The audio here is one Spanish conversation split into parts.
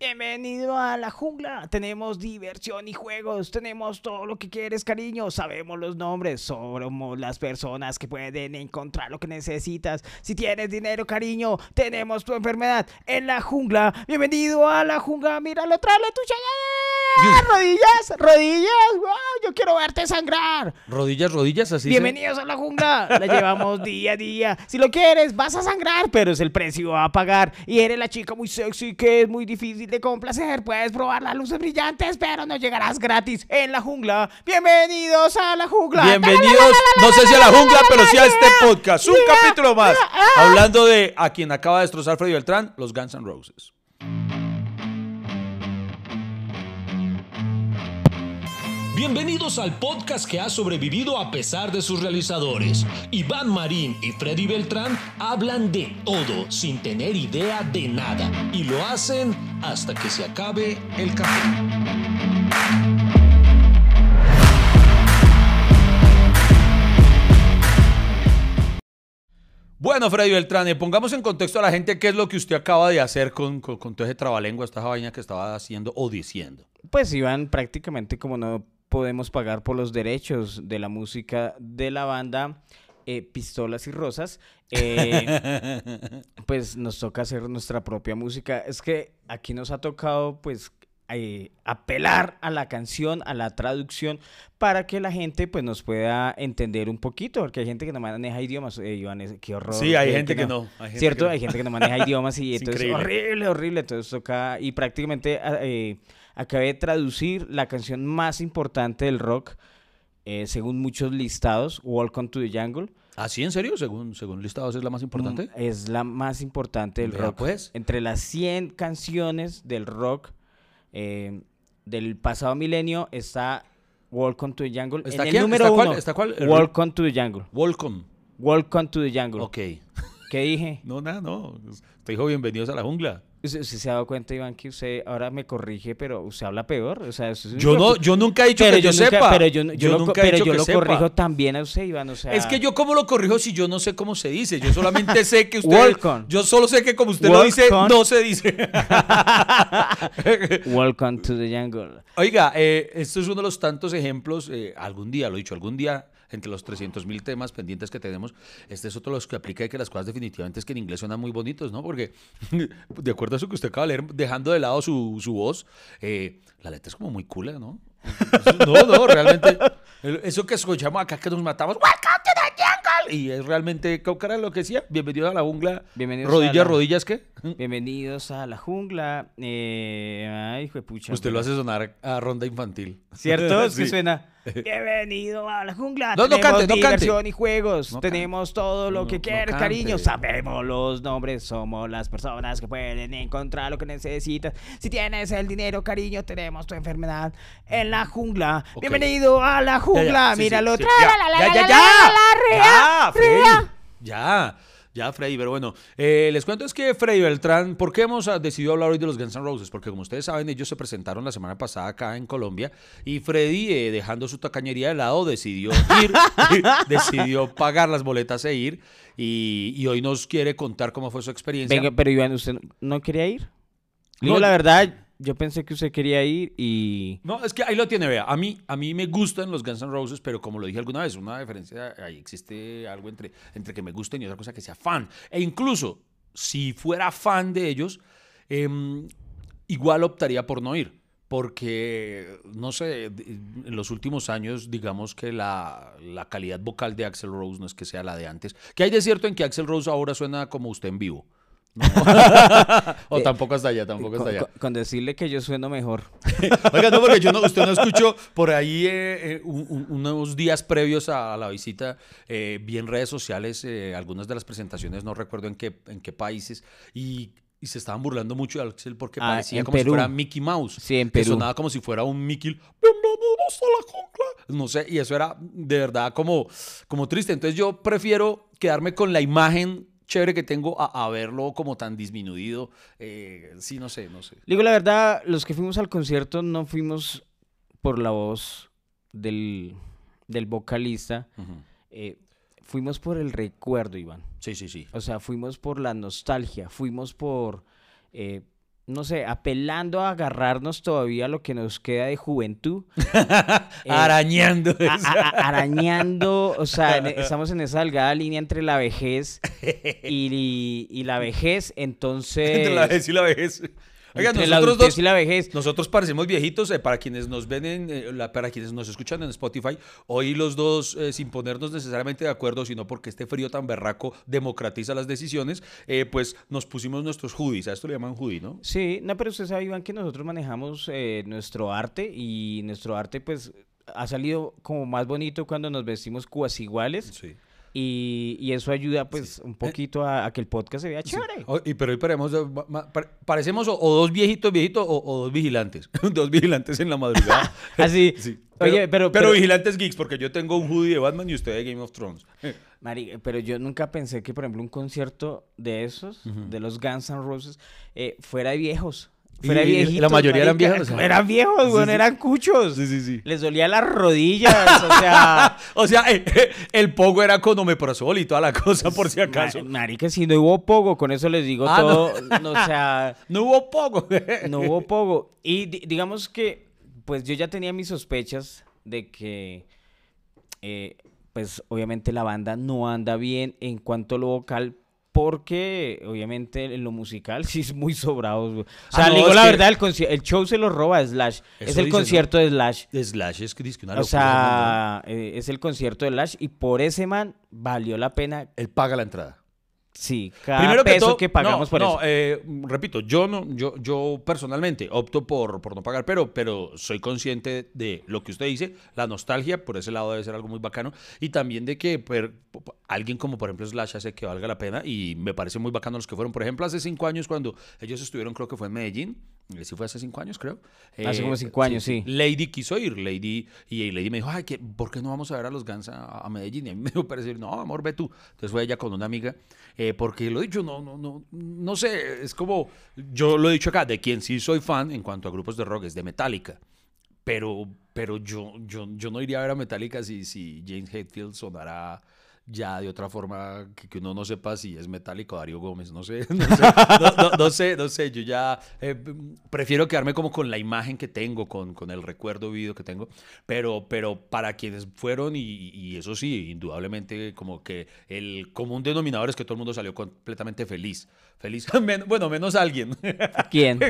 Bienvenido a la jungla. Tenemos diversión y juegos. Tenemos todo lo que quieres, cariño. Sabemos los nombres. Somos las personas que pueden encontrar lo que necesitas. Si tienes dinero, cariño, tenemos tu enfermedad en la jungla. Bienvenido a la jungla. Míralo, tráele tu chayán. Rodillas, rodillas. Wow, yo quiero verte sangrar. Rodillas, rodillas, así. se- Bienvenidos a la jungla. La llevamos día a día. Si lo quieres, vas a sangrar, pero es el precio a pagar. Y eres la chica muy sexy que es muy difícil de complacer. Puedes probar las luces brillantes, pero no llegarás gratis en la jungla. Bienvenidos a la jungla. Bienvenidos, no sé si a la jungla, pero sí a este podcast. Un capítulo más. Hablando de a quien acaba de destrozar Freddy Beltrán, los Guns N' Roses. Bienvenidos al podcast que ha sobrevivido a pesar de sus realizadores. Iván Marín y Freddy Beltrán hablan de todo sin tener idea de nada y lo hacen hasta que se acabe el café. Bueno, Freddy Beltrán, eh, pongamos en contexto a la gente qué es lo que usted acaba de hacer con, con, con todo ese trabalengua, esta vaina que estaba haciendo o diciendo. Pues Iván, prácticamente como no podemos pagar por los derechos de la música de la banda eh, Pistolas y Rosas, eh, pues nos toca hacer nuestra propia música. Es que aquí nos ha tocado pues eh, apelar a la canción, a la traducción, para que la gente pues nos pueda entender un poquito, porque hay gente que no maneja idiomas, eh, Iván, qué horror. Sí, hay gente que no, hay gente ¿Cierto? que no. Hay gente que no maneja idiomas y Es entonces horrible, horrible, entonces toca, y prácticamente ah, eh, acabé de traducir la canción más importante del rock, eh, según muchos listados, Welcome to the Jungle. ¿Ah, sí, en serio? Según, según listados, es la más importante. Mm, Es la más importante del Vea, rock. pues. Entre las 100 canciones del rock eh, del pasado milenio está Welcome to the Jungle. ¿Está en quién? número ¿Está cuál? uno. ¿Está cuál? El- Welcome to the Jungle. Volcom. Welcome to the Jungle. Ok. ¿Qué dije? No, nada, no. Te dijo bienvenidos a la jungla. ¿Usted, usted se ha dado cuenta, Iván, que usted ahora me corrige, pero usted habla peor? O sea, usted Yo no, yo nunca he dicho pero que yo, nunca- sepa. Pero yo, no- yo lo, nunca he dicho yo que lo sepa. corrijo también a usted, Iván. O sea, Es que yo cómo lo corrijo si yo no sé cómo se dice. Yo solamente sé que usted... Welcome. Yo solo sé que como usted lo dice, no se dice. Welcome to the Jungle. Oiga, eh, esto es uno de los tantos ejemplos, eh, algún día, lo he dicho, algún día, entre los 300 mil temas pendientes que tenemos, este es otro de los que aplica de que las cosas definitivamente es que en inglés suenan muy bonitos, ¿no? Porque, de acuerdo a eso que usted acaba de leer, dejando de lado su, su voz, eh, la letra es como muy cool, ¿no? No, no, realmente, eso que escuchamos acá que nos matamos, ¡Welcome to the jungle! Y es realmente, ¿qué cara lo que decía? Bienvenido a la jungla. Bienvenidos rodillas, a la- rodillas, ¿qué? Bienvenidos a la jungla. Eh, ay, hijo de pucha. Usted lo hace sonar a ronda infantil. ¿Cierto? Es que Sí. suena. Bienvenido a la jungla. No, no cante, no cante. diversión y juegos. No Tenemos todo lo que quieres, cariño. Sabemos los nombres. Somos las personas que pueden encontrar lo que necesitas. Si tienes el dinero, cariño, tenemos tu enfermedad en la jungla. Ok. Bienvenido a la jungla. ya, sí, sí, Míralo. sí, ya, ya, ya, ya, ya, ya, ya, Freddy, pero bueno, eh, les cuento es que Freddy Beltrán, ¿por qué hemos ah, decidido hablar hoy de los Guns N' Roses? Porque como ustedes saben, ellos se presentaron la semana pasada acá en Colombia y Freddy, eh, dejando su tacañería de lado, decidió ir, decidió pagar las boletas e ir y, y hoy nos quiere contar cómo fue su experiencia. Venga, pero Iván, ¿usted no quería ir? No, la verdad, yo pensé que usted quería ir y... No, es que ahí lo tiene, vea. A mí, a mí me gustan los Guns N' Roses, pero como lo dije alguna vez, una diferencia, ahí existe algo entre, entre que me gusten y otra cosa que sea fan. E incluso, si fuera fan de ellos, em, igual optaría por no ir. Porque, no sé, en los últimos años, digamos que la, la calidad vocal de Axel Rose no es que sea la de antes. ¿Qué hay de cierto en que Axel Rose ahora suena como usted en vivo? ¿No? o Eh, tampoco hasta allá, tampoco hasta allá. con- con decirle que yo sueno mejor. Oiga, no, porque yo no, usted no escuchó por ahí eh, eh, un- un- unos días previos a la visita, eh, vi en redes sociales algunas de las presentaciones, no recuerdo en qué, en qué países, y, y se estaban burlando mucho de Axel porque Ah, parecía como si fuera Mickey Mouse. Sí, en que Perú. sonaba como si fuera un Mickey. Bienvenidos a la jungla. No sé, y eso era de verdad como, como triste. Entonces yo prefiero quedarme con la imagen chévere que tengo a, a verlo como tan disminuido. Eh, sí, no sé, no sé. Digo la verdad, los que fuimos al concierto no fuimos por la voz del, del vocalista, eh, fuimos por el recuerdo, Iván. Sí, sí, sí. O sea, fuimos por la nostalgia, fuimos por... eh, no sé, apelando a agarrarnos todavía lo que nos queda de juventud. Eh, arañando. arañando, o sea, estamos en esa delgada línea entre la vejez y, la vejez, entonces... Entre la vejez y la vejez. Oigan, nosotros dos, y la vejez. Nosotros parecemos viejitos, eh, para quienes nos ven, en, eh, para quienes nos escuchan en Spotify, hoy los dos, eh, sin ponernos necesariamente de acuerdo, sino porque este frío tan berraco democratiza las decisiones, pues nos pusimos nuestros hoodies, a esto le llaman hoodie, ¿no? Sí, no, pero usted sabe, Iván, que nosotros manejamos nuestro arte y nuestro arte, pues, ha salido como más bonito cuando nos vestimos cuas iguales. Sí. Y, eso ayuda pues un poquito a, que el podcast se vea chévere. y pero hoy paremos, parecemos o, dos viejitos viejitos o, dos vigilantes. dos vigilantes en la madrugada. Así. sí. Oye, pero, pero, vigilantes geeks, porque yo tengo un hoodie de Batman y usted de Game of Thrones. Pero yo nunca pensé que, por ejemplo, un concierto de esos, de los Guns N' Roses, eh, fuera de viejos. Fuera la mayoría eran viejos. Eran viejos, güey, eran cuchos. Sí, sí, sí. Les dolía las rodillas, o sea. o sea, eh, eh, el, pogo era con omeprazol y toda la cosa, por si acaso. Marica, si no hubo pogo, con eso les digo ah, todo. No. o sea. no hubo pogo. no hubo pogo. Y digamos que, pues yo ya tenía mis sospechas de que. Eh, pues obviamente la banda no anda bien en cuanto a lo vocal, porque obviamente en lo musical sí es muy sobrado. O sea, ah, digo la verdad, el, show se lo roba Slash. es el concierto de Slash. De Slash es que dice una O sea, eh, es el concierto de Slash y por ese man valió la pena. Él paga la entrada. Sí, cada Primero peso que, pagamos por eso. Eh, repito, yo no, yo, yo personalmente opto por, por no pagar, pero, pero soy consciente de lo que usted dice, la nostalgia, por ese lado debe ser algo muy bacano, y también de que alguien como por ejemplo Slash hace que valga la pena, y me parece muy bacano los que fueron, por ejemplo, hace cinco años cuando ellos estuvieron, creo que fue en Medellín, sí fue hace cinco años, creo. Hace como eh, cinco años, sí, Lady quiso ir, Lady, y Lady me dijo, ay, ¿por qué no vamos a ver a los Guns a, Medellín? Y a mí me dio parecer, no, amor, ve tú. Entonces fue ella con una amiga eh, porque lo he dicho, no, no, no, no sé, es como, yo lo he dicho acá, de quien sí soy fan en cuanto a grupos de rock es de Metallica, pero, pero yo, yo, yo no iría a ver a Metallica si, si James Hetfield sonara ya de otra forma que, uno no sepa si es metálico Darío Gómez, no sé, no sé, no, sé, yo ya eh, prefiero quedarme como con la imagen que tengo, con, con el recuerdo vivido que tengo, pero, pero para quienes fueron, y, eso sí, indudablemente como que el común denominador es que todo el mundo salió completamente feliz, feliz, bueno, menos alguien. ¿Quién?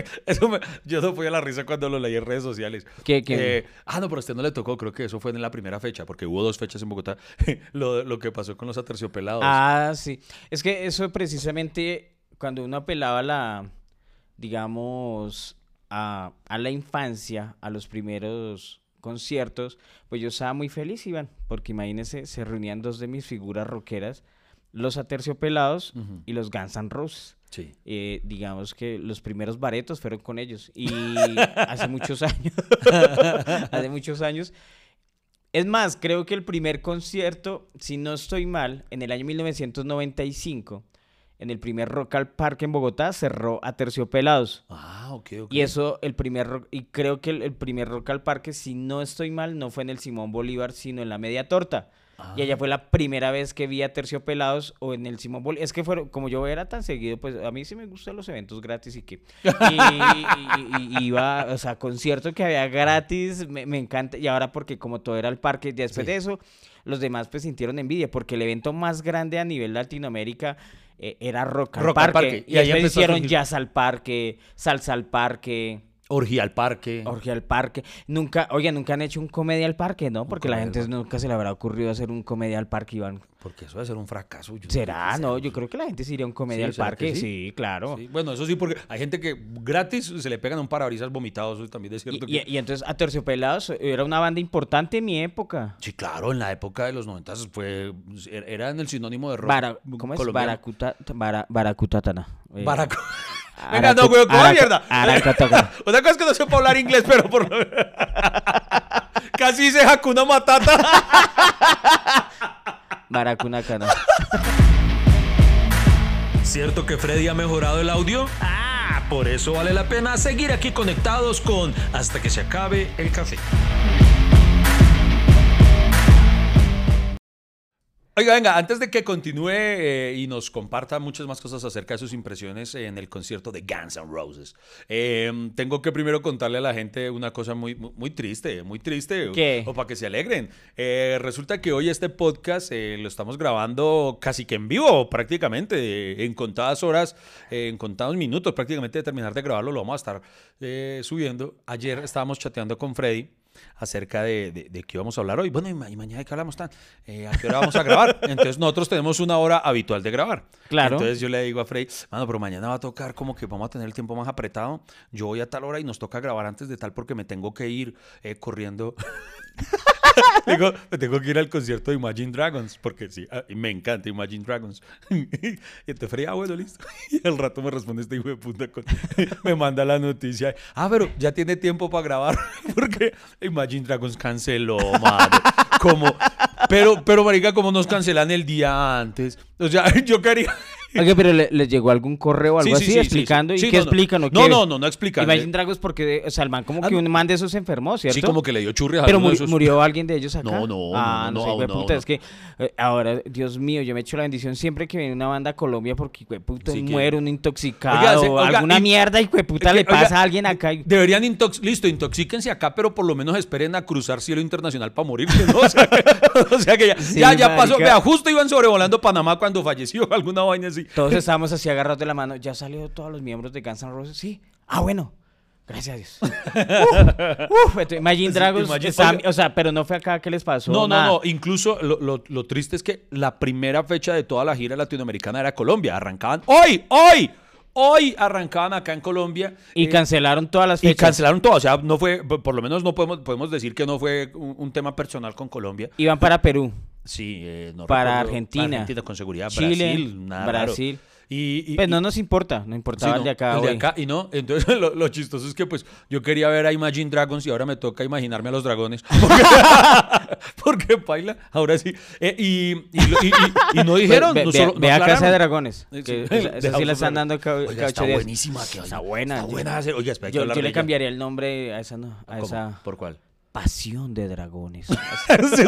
yo no fui a la risa cuando lo leí en redes sociales. ¿Qué, eh, ah, no, pero a usted no le tocó, creo que eso fue en la primera fecha, porque hubo dos fechas en Bogotá, lo, lo que pasó con los aterciopelados. Ah, sí. Es que eso precisamente cuando uno apelaba a la, digamos, a, la infancia, a los primeros conciertos, pues yo estaba muy feliz, Iván, porque imagínense, se reunían dos de mis figuras rockeras, los aterciopelados y los Guns N' Roses. Sí. Eh, digamos que los primeros baretos fueron con ellos. Y hace muchos años, hace muchos años, es más, creo que el primer concierto, si no estoy mal, en el año 1995, en el primer Rock al Parque en Bogotá, cerró a Terciopelados. Ah, ok, ok. Y eso, el primer, y creo que el, primer Rock al Parque, si no estoy mal, no fue en el Simón Bolívar, sino en la Media Torta. Y allá fue la primera vez que vi a Terciopelados o en el Simón Bolívar. Es que fueron, como yo era tan seguido, pues a mí sí me gustan los eventos gratis y que. Y, iba, o sea, concierto que había gratis, me, encanta. Y ahora porque como todo era el parque, después de eso, los demás pues sintieron envidia porque el evento más grande a nivel Latinoamérica eh, era Rock al Parque. Y, ahí hicieron Jazz al Parque, Salsa al Parque. Orgía al parque. Orgía al parque. Nunca, oye, nunca han hecho un comedia al parque, ¿no? Porque la gente nunca se le habrá ocurrido hacer un comedia al parque, Iván. Porque eso va a ser un fracaso. ¿Será? No, yo creo que la gente se iría a un comedia al parque. Sí? claro. Bueno, eso sí, porque hay gente que gratis se le pegan un parabrisas vomitados, eso también es cierto. Y, y, entonces a Terciopelados era una banda importante en mi época. Sí, claro, en la época de los 90 fue, era en el sinónimo de rock. ¿Cómo es? Baracuta, Baracutatana. Eh, Venga, no, güey, ¿cómo mierda? Una cosa es que no sepa hablar inglés, pero por Casi dice Hakuna Matata. Baracuna Cana. ¿Cierto que Freddy ha mejorado el audio? Ah, por eso vale la pena seguir aquí conectados con Hasta que se acabe el café. Oiga, venga, antes de que continúe eh, y nos comparta muchas más cosas acerca de sus impresiones en el concierto de Guns N' Roses, eh, tengo que primero contarle a la gente una cosa muy, muy, triste, muy triste, ¿Qué? o para que se alegren. Eh, resulta que hoy este podcast eh, lo estamos grabando casi que en vivo, prácticamente, en contadas horas, en contados minutos, prácticamente de terminar de grabarlo, lo vamos a estar subiendo. Ayer estábamos chateando con Freddy acerca de, de, de qué íbamos a hablar hoy. Bueno, y, ma- y mañana de qué hablamos tan. Eh, ¿A qué hora vamos a grabar? Entonces nosotros tenemos una hora habitual de grabar. Claro. Entonces yo le digo a Freddy, mano, pero mañana va a tocar como que vamos a tener el tiempo más apretado. Yo voy a tal hora y nos toca grabar antes de tal porque me tengo que ir eh, corriendo. Digo, tengo que ir al concierto de Imagine Dragons, porque sí, ah, me encanta Imagine Dragons. y entonces Freddy, ah, bueno, listo. Y al rato me responde este hijo de puta, con- me manda la noticia. Ah, pero ya tiene tiempo para grabar, porque Imagine Dragons canceló, madre. Como, pero, pero, marica, como nos cancelan el día antes. O sea, yo quería... Oye, pero le, les llegó algún correo o algo Sí, sí, así sí, sí, explicando. ¿Y qué no, no. explican? o No, qué? no, no, no explican. Imagine Dragons porque, o sea, el man como Ah, que un man de esos enfermó, ¿cierto? Sí, como que le dio churri a Pero alguno de muri- esos- murió alguien de ellos acá. No, no, Ah, no, no, no, sé, no, puta, no. es que eh, ahora, Dios mío, yo me echo la bendición siempre que viene una banda a Colombia porque, puta, que- muere, un intoxicado, Oiga, o oiga, alguna y- mierda, de puta, le oiga, pasa a alguien acá. y- Deberían intox listo, intoxíquense acá, pero por lo menos esperen a cruzar cielo internacional para morirse, ¿no? O sea que, o sea que ya, Sí, ya, ya pasó. Vea, justo iban sobrevolando Panamá cuando falleció, alguna vaina así. Todos estábamos así agarrados de la mano. Ya salió todos los miembros de Guns N' Roses. Sí. Ah, bueno. Gracias a Dios. Uf, uf, Imagine Dragons. Imagine- o sea, pero no fue acá que les pasó. No, no, nada. no. Incluso lo, lo- lo triste es que la primera fecha de toda la gira latinoamericana era Colombia. Arrancaban hoy, hoy, hoy arrancaban acá en Colombia. Y eh, cancelaron todas las Y fechas. cancelaron todo, o sea, no fue, por por lo menos no podemos, podemos decir que no fue un, un tema personal con Colombia. Iban para Perú. Sí, eh, no Para recuerdo. Argentina. Argentina, con seguridad. Chile, Brasil, nada raro. Brasil. Y, y- Pues no y- nos importa. No sí, importaba el no, de acá. el de acá, y no, entonces lo, lo chistoso es que pues yo quería ver a Imagine Dragons y ahora me toca imaginarme a los dragones. Porque, porque baila, ahora sí. Eh, y, y, no dijeron, Ve, no ve- solo- ve no a Casa de. Dragones. Sí, Que sí. esa, esa De sí la están dando cada, está ocho días. buenísima. que Está buena. Está buena. Oiga, espera, Yo, yo le cambiaría el nombre a esa, no, a esa ¿Por cuál? Pasión de dragones. sí,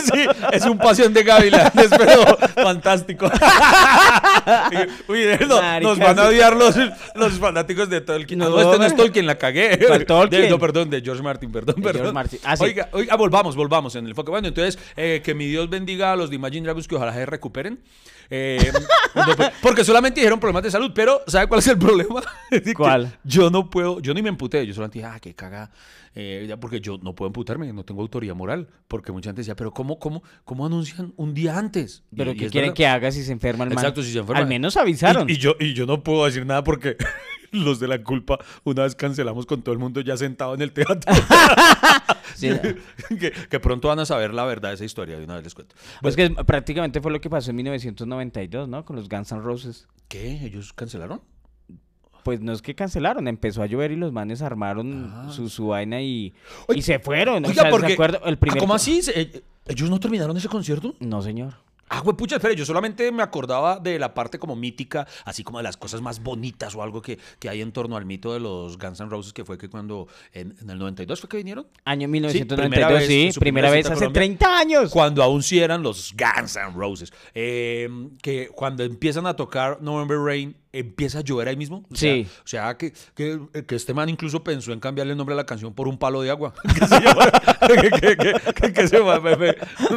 sí, es un pasión de gavilanes, pero fantástico. Uy, no, nos van a odiar los, los fanáticos de Tolkien. No, No, este no es. Tolkien, la cagué. ¿Cuál Tolkien? De- no, perdón, de George Martin, perdón, perdón. George Martin. Ah, sí. Oiga, oiga, volvamos, volvamos en el foco. Bueno, entonces, eh, que mi Dios bendiga a los de Imagine Dragons, que ojalá se recuperen. Eh, no, porque solamente dijeron problemas de salud, pero ¿sabe cuál es el problema? Es ¿Cuál? Yo no puedo, yo ni me emputé, yo solamente dije, ah, qué caga. Eh, porque yo no puedo emputarme, no tengo autoridad moral. Porque mucha gente decía, pero ¿cómo, cómo, cómo anuncian un día antes? Pero y ¿qué quieren verdad. que haga si se enferma el man? Exacto, si se enferma. Al menos avisaron. Y, y yo, y yo no puedo decir nada porque los de la culpa, una vez cancelamos con todo el mundo ya sentado en el teatro. Sí. que, que pronto van a saber la verdad de esa historia, de una vez les cuento. Pues que prácticamente fue lo que pasó en 1992, ¿no? Con los Guns N' Roses. ¿Qué? ¿Ellos cancelaron? Pues no es que cancelaron, empezó a llover y los manes armaron Ah. su, su vaina y, y se fueron. o Oiga, sea, ¿se porque... El primer... ¿Cómo así? ¿Se- eh, ¿Ellos no terminaron ese concierto? No, señor. Ah, güey, pucha, espere, yo solamente me acordaba de la parte como mítica, así como de las cosas más bonitas o algo que, que hay en torno al mito de los Guns N' Roses, que fue que cuando en, en el 92 fue que vinieron. Año primera 1992, vez, sí, primera primera vez visita a hace Colombia. 30 años. Cuando aún sí eran los Guns N' Roses. Eh, que cuando empiezan a tocar November Rain, empieza a llover ahí mismo. O sea, Sí. O sea, que, que, que este man incluso pensó en cambiarle el nombre a la canción por un palo de agua. que se llama, que, que, que- que- que se llama me, me-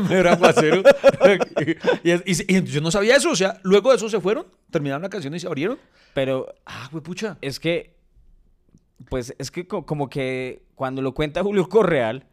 Mero Aguacero. y, y- y yo no sabía eso. O sea, luego de eso se fueron, terminaron la canción y se abrieron. Pero Ah, güey, pucha. es que, pues es que co- como que cuando lo cuenta Julio Correal,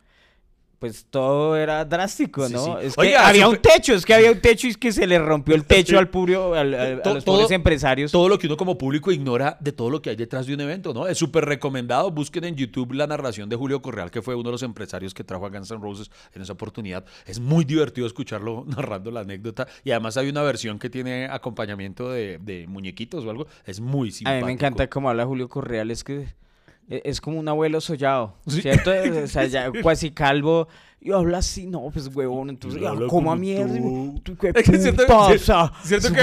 pues todo era drástico, ¿no? sí. Es que Oiga, había un techo, es que había un techo y es que se le rompió el techo al público, al- al- a los todo- pobres empresarios. Todo lo que uno como público ignora de todo lo que hay detrás de un evento, ¿no? Es súper recomendado. Busquen en YouTube la narración de Julio Correal, que fue uno de los empresarios que trajo a Guns N' Roses en esa oportunidad. Es muy divertido escucharlo narrando la anécdota. Y además hay una versión que tiene acompañamiento de, de muñequitos o algo. Es muy A simpático. mí me encanta cómo habla Julio Correal, es que es como un abuelo sollado. ¿cierto? O sea, ya casi calvo y habla así, no, pues huevón, entonces, Y ah, como a mierda, tú. qué Es que siento- puta, o sea,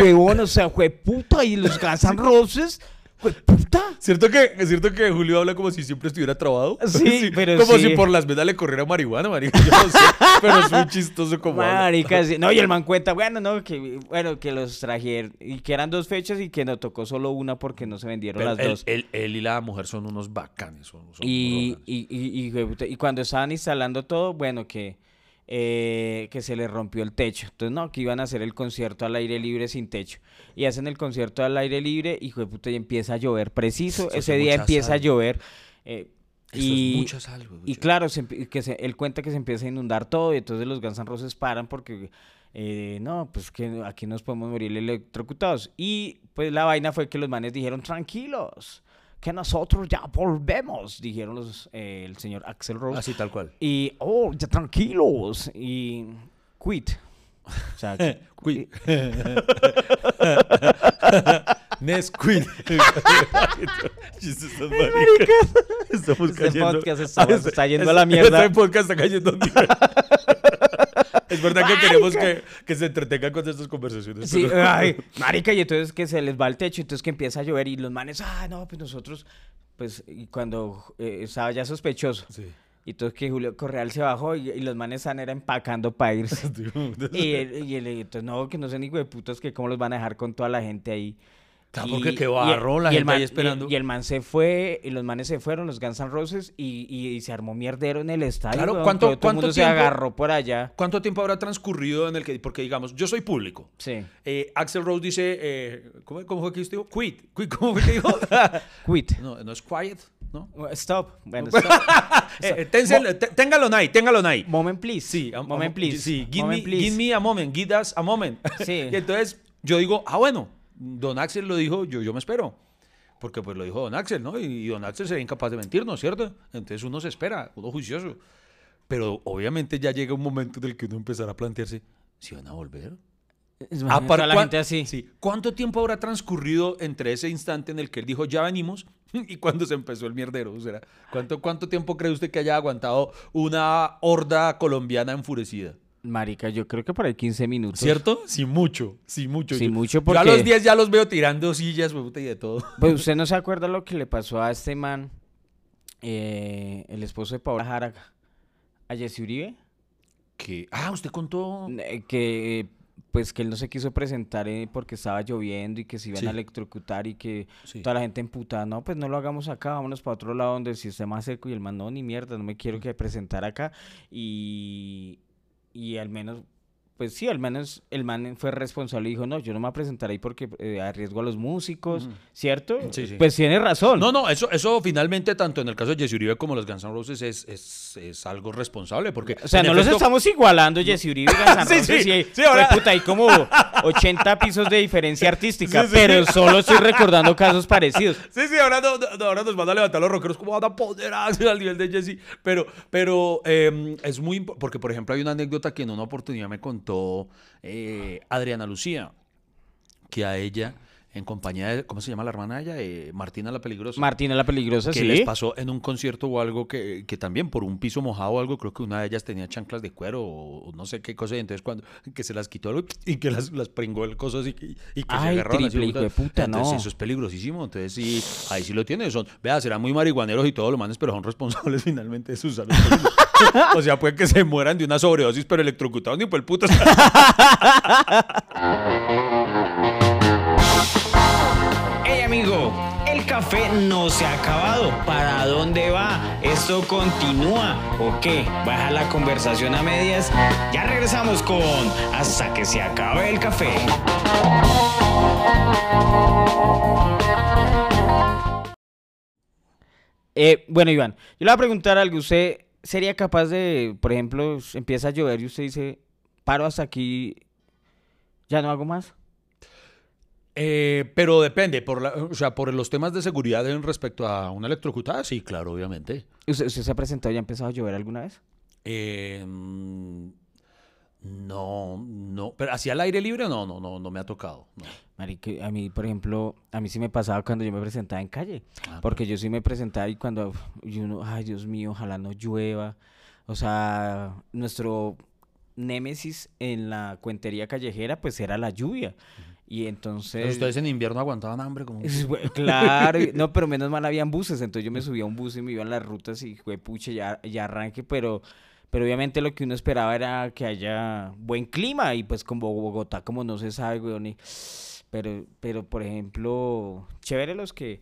huevón, o sea, puta, y los Guns N' Roses, ¡Puta! ¿Cierto que, es cierto que Julio habla como si siempre estuviera trabado? Sí, pero Como sí. si por las venas le corriera marihuana, marica. Yo no sé, pero es muy chistoso como. Marica, sí. No, y el man cuenta, bueno, no, que, bueno, que los trajeron, y que eran dos fechas y que nos tocó solo una porque no se vendieron Pero las él, dos. él- él y la mujer son unos bacanes. Son, son Y, unos y, y, y, y cuando estaban instalando todo, bueno, que, eh, que se les rompió el techo. Entonces, no, que iban a hacer el concierto al aire libre sin techo. Y hacen el concierto al aire libre y, puta, y empieza a llover. Preciso, Eso ese día empieza a llover. eh, y, es sal, y claro, se que se- él cuenta que se empieza a inundar todo y entonces los Guns N' Roses paran porque, eh, no, pues que aquí nos podemos morir electrocutados. Y pues la vaina fue que los manes dijeron, tranquilos, que nosotros ya volvemos, dijeron los, eh, el señor Axel Rose. Así tal cual. Y, oh, ya tranquilos, y quit. O sea, tan maricas. Estamos Este cayendo. podcast está- este- está yendo a la mierda. Este podcast está cayendo a mierda. Es verdad que queremos que, que se entretengan con estas conversaciones. Sí, pero- ay, marica, y entonces que se les va el techo, entonces que empieza a llover y los manes, ah, no, pues nosotros, pues, y cuando eh, estaba ya sospechoso, Sí. y entonces que Julio Correal se bajó y, y los manes están era empacando para irse. y, él- y él, entonces, no, que no hijo de putas, que cómo los van a dejar con toda la gente ahí. Claro, porque qué barro, la y el gente ahí man- esperando. Y, y el man se fue, y los manes se fueron, los Guns N' Roses, y, y- y se armó mierdero en el estadio. Claro, weón, ¿cuánto- todo, el cuánto mundo se tiempo? agarró por allá. ¿Cuánto tiempo habrá transcurrido en el que, porque digamos, yo soy público. Sí. Eh, Axel Rose dice, eh, ¿cómo, cómo fue que usted dijo? Quit. Quit, ¿Cómo fue que dijo? Quit. no, no es quiet, ¿no? Stop. Bueno, stop. Eh, téngalo ahí, téngalo ahí. Moment, please. Sí, a- a- moment, please. Sí, give, Moment, me, please. give me a moment, give us a moment. Sí. y entonces yo digo, ah, bueno, don Axel lo dijo, yo, yo me espero. Porque pues lo dijo don Axel, ¿no? Y, y don Axel sería incapaz de mentirnos, ¿cierto? Entonces uno se espera, uno juicioso. Pero obviamente ya llega un momento en el que uno empezará a plantearse, ¿si van a volver? La gente así. sí. ¿Cuánto tiempo habrá transcurrido entre ese instante en el que él dijo ya venimos y cuando se empezó el mierdero? O sea, ¿cuánto, ¿Cuánto tiempo cree usted que haya aguantado una horda colombiana enfurecida? Marica, yo creo que por ahí 15 minutos. ¿Cierto? Sí, mucho. Sí, mucho. Sí, Yo- mucho Yo a los porque- 10 ya los veo tirando sillas puta, y de todo. Pues usted no se acuerda lo que le pasó a este man, eh, el esposo de Paola Jara, a Jesse Uribe, Que, ah, usted contó. Que pues que él no se quiso presentar eh, porque estaba lloviendo y que se iban Sí. a electrocutar y que Sí. toda la gente emputada, no, pues no lo hagamos acá, vámonos para otro lado donde esté más seco y el man, no, ni mierda, no me quiero que presentar acá y, y al menos, pues sí, al menos el man fue responsable y dijo, no, yo no me voy a presentar ahí porque eh, arriesgo a los músicos. ¿cierto? Sí, sí. Pues tiene razón. No, no, eso, eso finalmente, tanto en el caso de Jesse Uribe como los Guns N' Roses, es, es, es algo responsable. Porque, O sea, no los estamos igualando, Jesse Uribe y Guns N' Sí, Roses, sí, y- sí, ahora- puta, hay como 80 pisos de diferencia artística, Sí, sí. pero solo estoy recordando casos parecidos. Sí, sí, ahora, no- no- ahora nos van a levantar los rockeros como van a poder hacer al nivel de Jesse. Pero, pero eh, es muy importante, porque por ejemplo hay una anécdota que en una oportunidad me contó eh, Adriana Lucía, que a ella, en compañía de, ¿cómo se llama la hermana de ella? Eh, Martina la Peligrosa. Martina la peligrosa, que sí. les pasó en un concierto o algo que, que también por un piso mojado o algo, creo que una de ellas tenía chanclas de cuero o, no sé qué cosa, y entonces cuando que se las quitó y que las, las pringó el coso así que- y que se Ay, agarraron así, triple de puta, entonces no. eso es peligrosísimo, entonces sí, ahí sí lo tiene, son, vea, serán muy marihuaneros y todo lo manes, pero son responsables finalmente de sus salud. o sea, puede que se mueran de una sobredosis, pero electrocutados ni por el puto. Hey amigo, el café no se ha acabado. ¿Para dónde va? ¿Esto continúa o qué? ¿Baja la conversación a medias? Ya regresamos con Hasta que se acabe el café. Eh, bueno, Iván, yo le voy a preguntar algo. ¿Usted sería capaz de, por ejemplo, empieza a llover y usted dice, paro hasta aquí, ya no hago más? Eh, pero depende, por la- o sea, por los temas de seguridad en respecto a una electrocutada, sí, claro, obviamente. ¿Usted, usted se ha presentado y ha empezado a llover alguna vez? Eh, no, no, pero hacia el aire libre no, no, no, no me ha tocado. no. Marica, a mí, por ejemplo, a mí sí me pasaba cuando yo me presentaba en calle. Ah, Porque yo sí me presentaba y cuando y uno, ay Dios mío, ojalá no llueva. O sea, nuestro némesis en la cuentería callejera pues era la lluvia. Y entonces... Pero ustedes en invierno aguantaban hambre como... Claro, no, pero menos mal habían buses, entonces yo me subía a un bus y me iba en las rutas y fue puche, ya, ya arranque, pero, pero obviamente lo que uno esperaba era que haya buen clima y pues como Bogotá como no se sabe, weón, y- pero, pero por ejemplo, chévere los que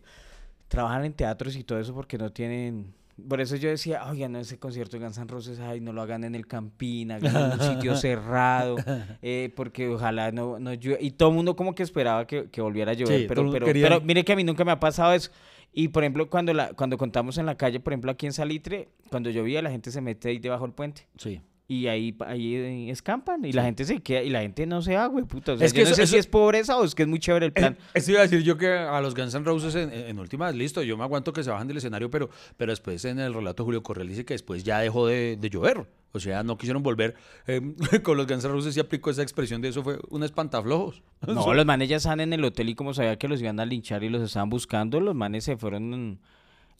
trabajan en teatros y todo eso porque no tienen... Por eso yo decía, oigan, no, ese concierto de Guns N' Roses, ay, no lo hagan en el Campín, hagan en un sitio cerrado, eh, porque ojalá no, no llueva. Y todo el mundo como que esperaba que, que volviera a llover, Sí, pero, pero, quería- pero mire que a mí nunca me ha pasado eso. Y por ejemplo, cuando, la, cuando contamos en la calle, por ejemplo, aquí en Salitre, cuando llovía, la gente se mete ahí debajo del puente. Sí. Y ahí, ahí eh, escampan y la gente se queda y la gente no se va, güey, puta. O sea, Es yo que no sé eso- si es pobreza o es que es muy chévere el plan. Eso iba a decir yo que a los Guns N' Roses en, en últimas, listo, yo me aguanto que se bajan del escenario, pero, pero después en el relato Julio Correal dice que después ya dejó de, de llover. O sea, no quisieron volver. eh, con los Guns N' Roses se aplicó esa expresión de eso, fue un espantaflojos. No, los manes ya están en el hotel y como sabía que los iban a linchar y los estaban buscando, los manes se fueron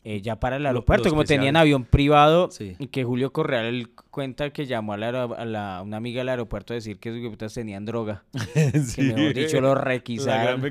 eh, ya para el aeropuerto. lo como tenían avión privado, Sí. y que Julio Correal él cuenta que llamó a, la, a la- una amiga del aeropuerto a decir que sus putas tenían droga. Que mejor dicho, lo requisaron.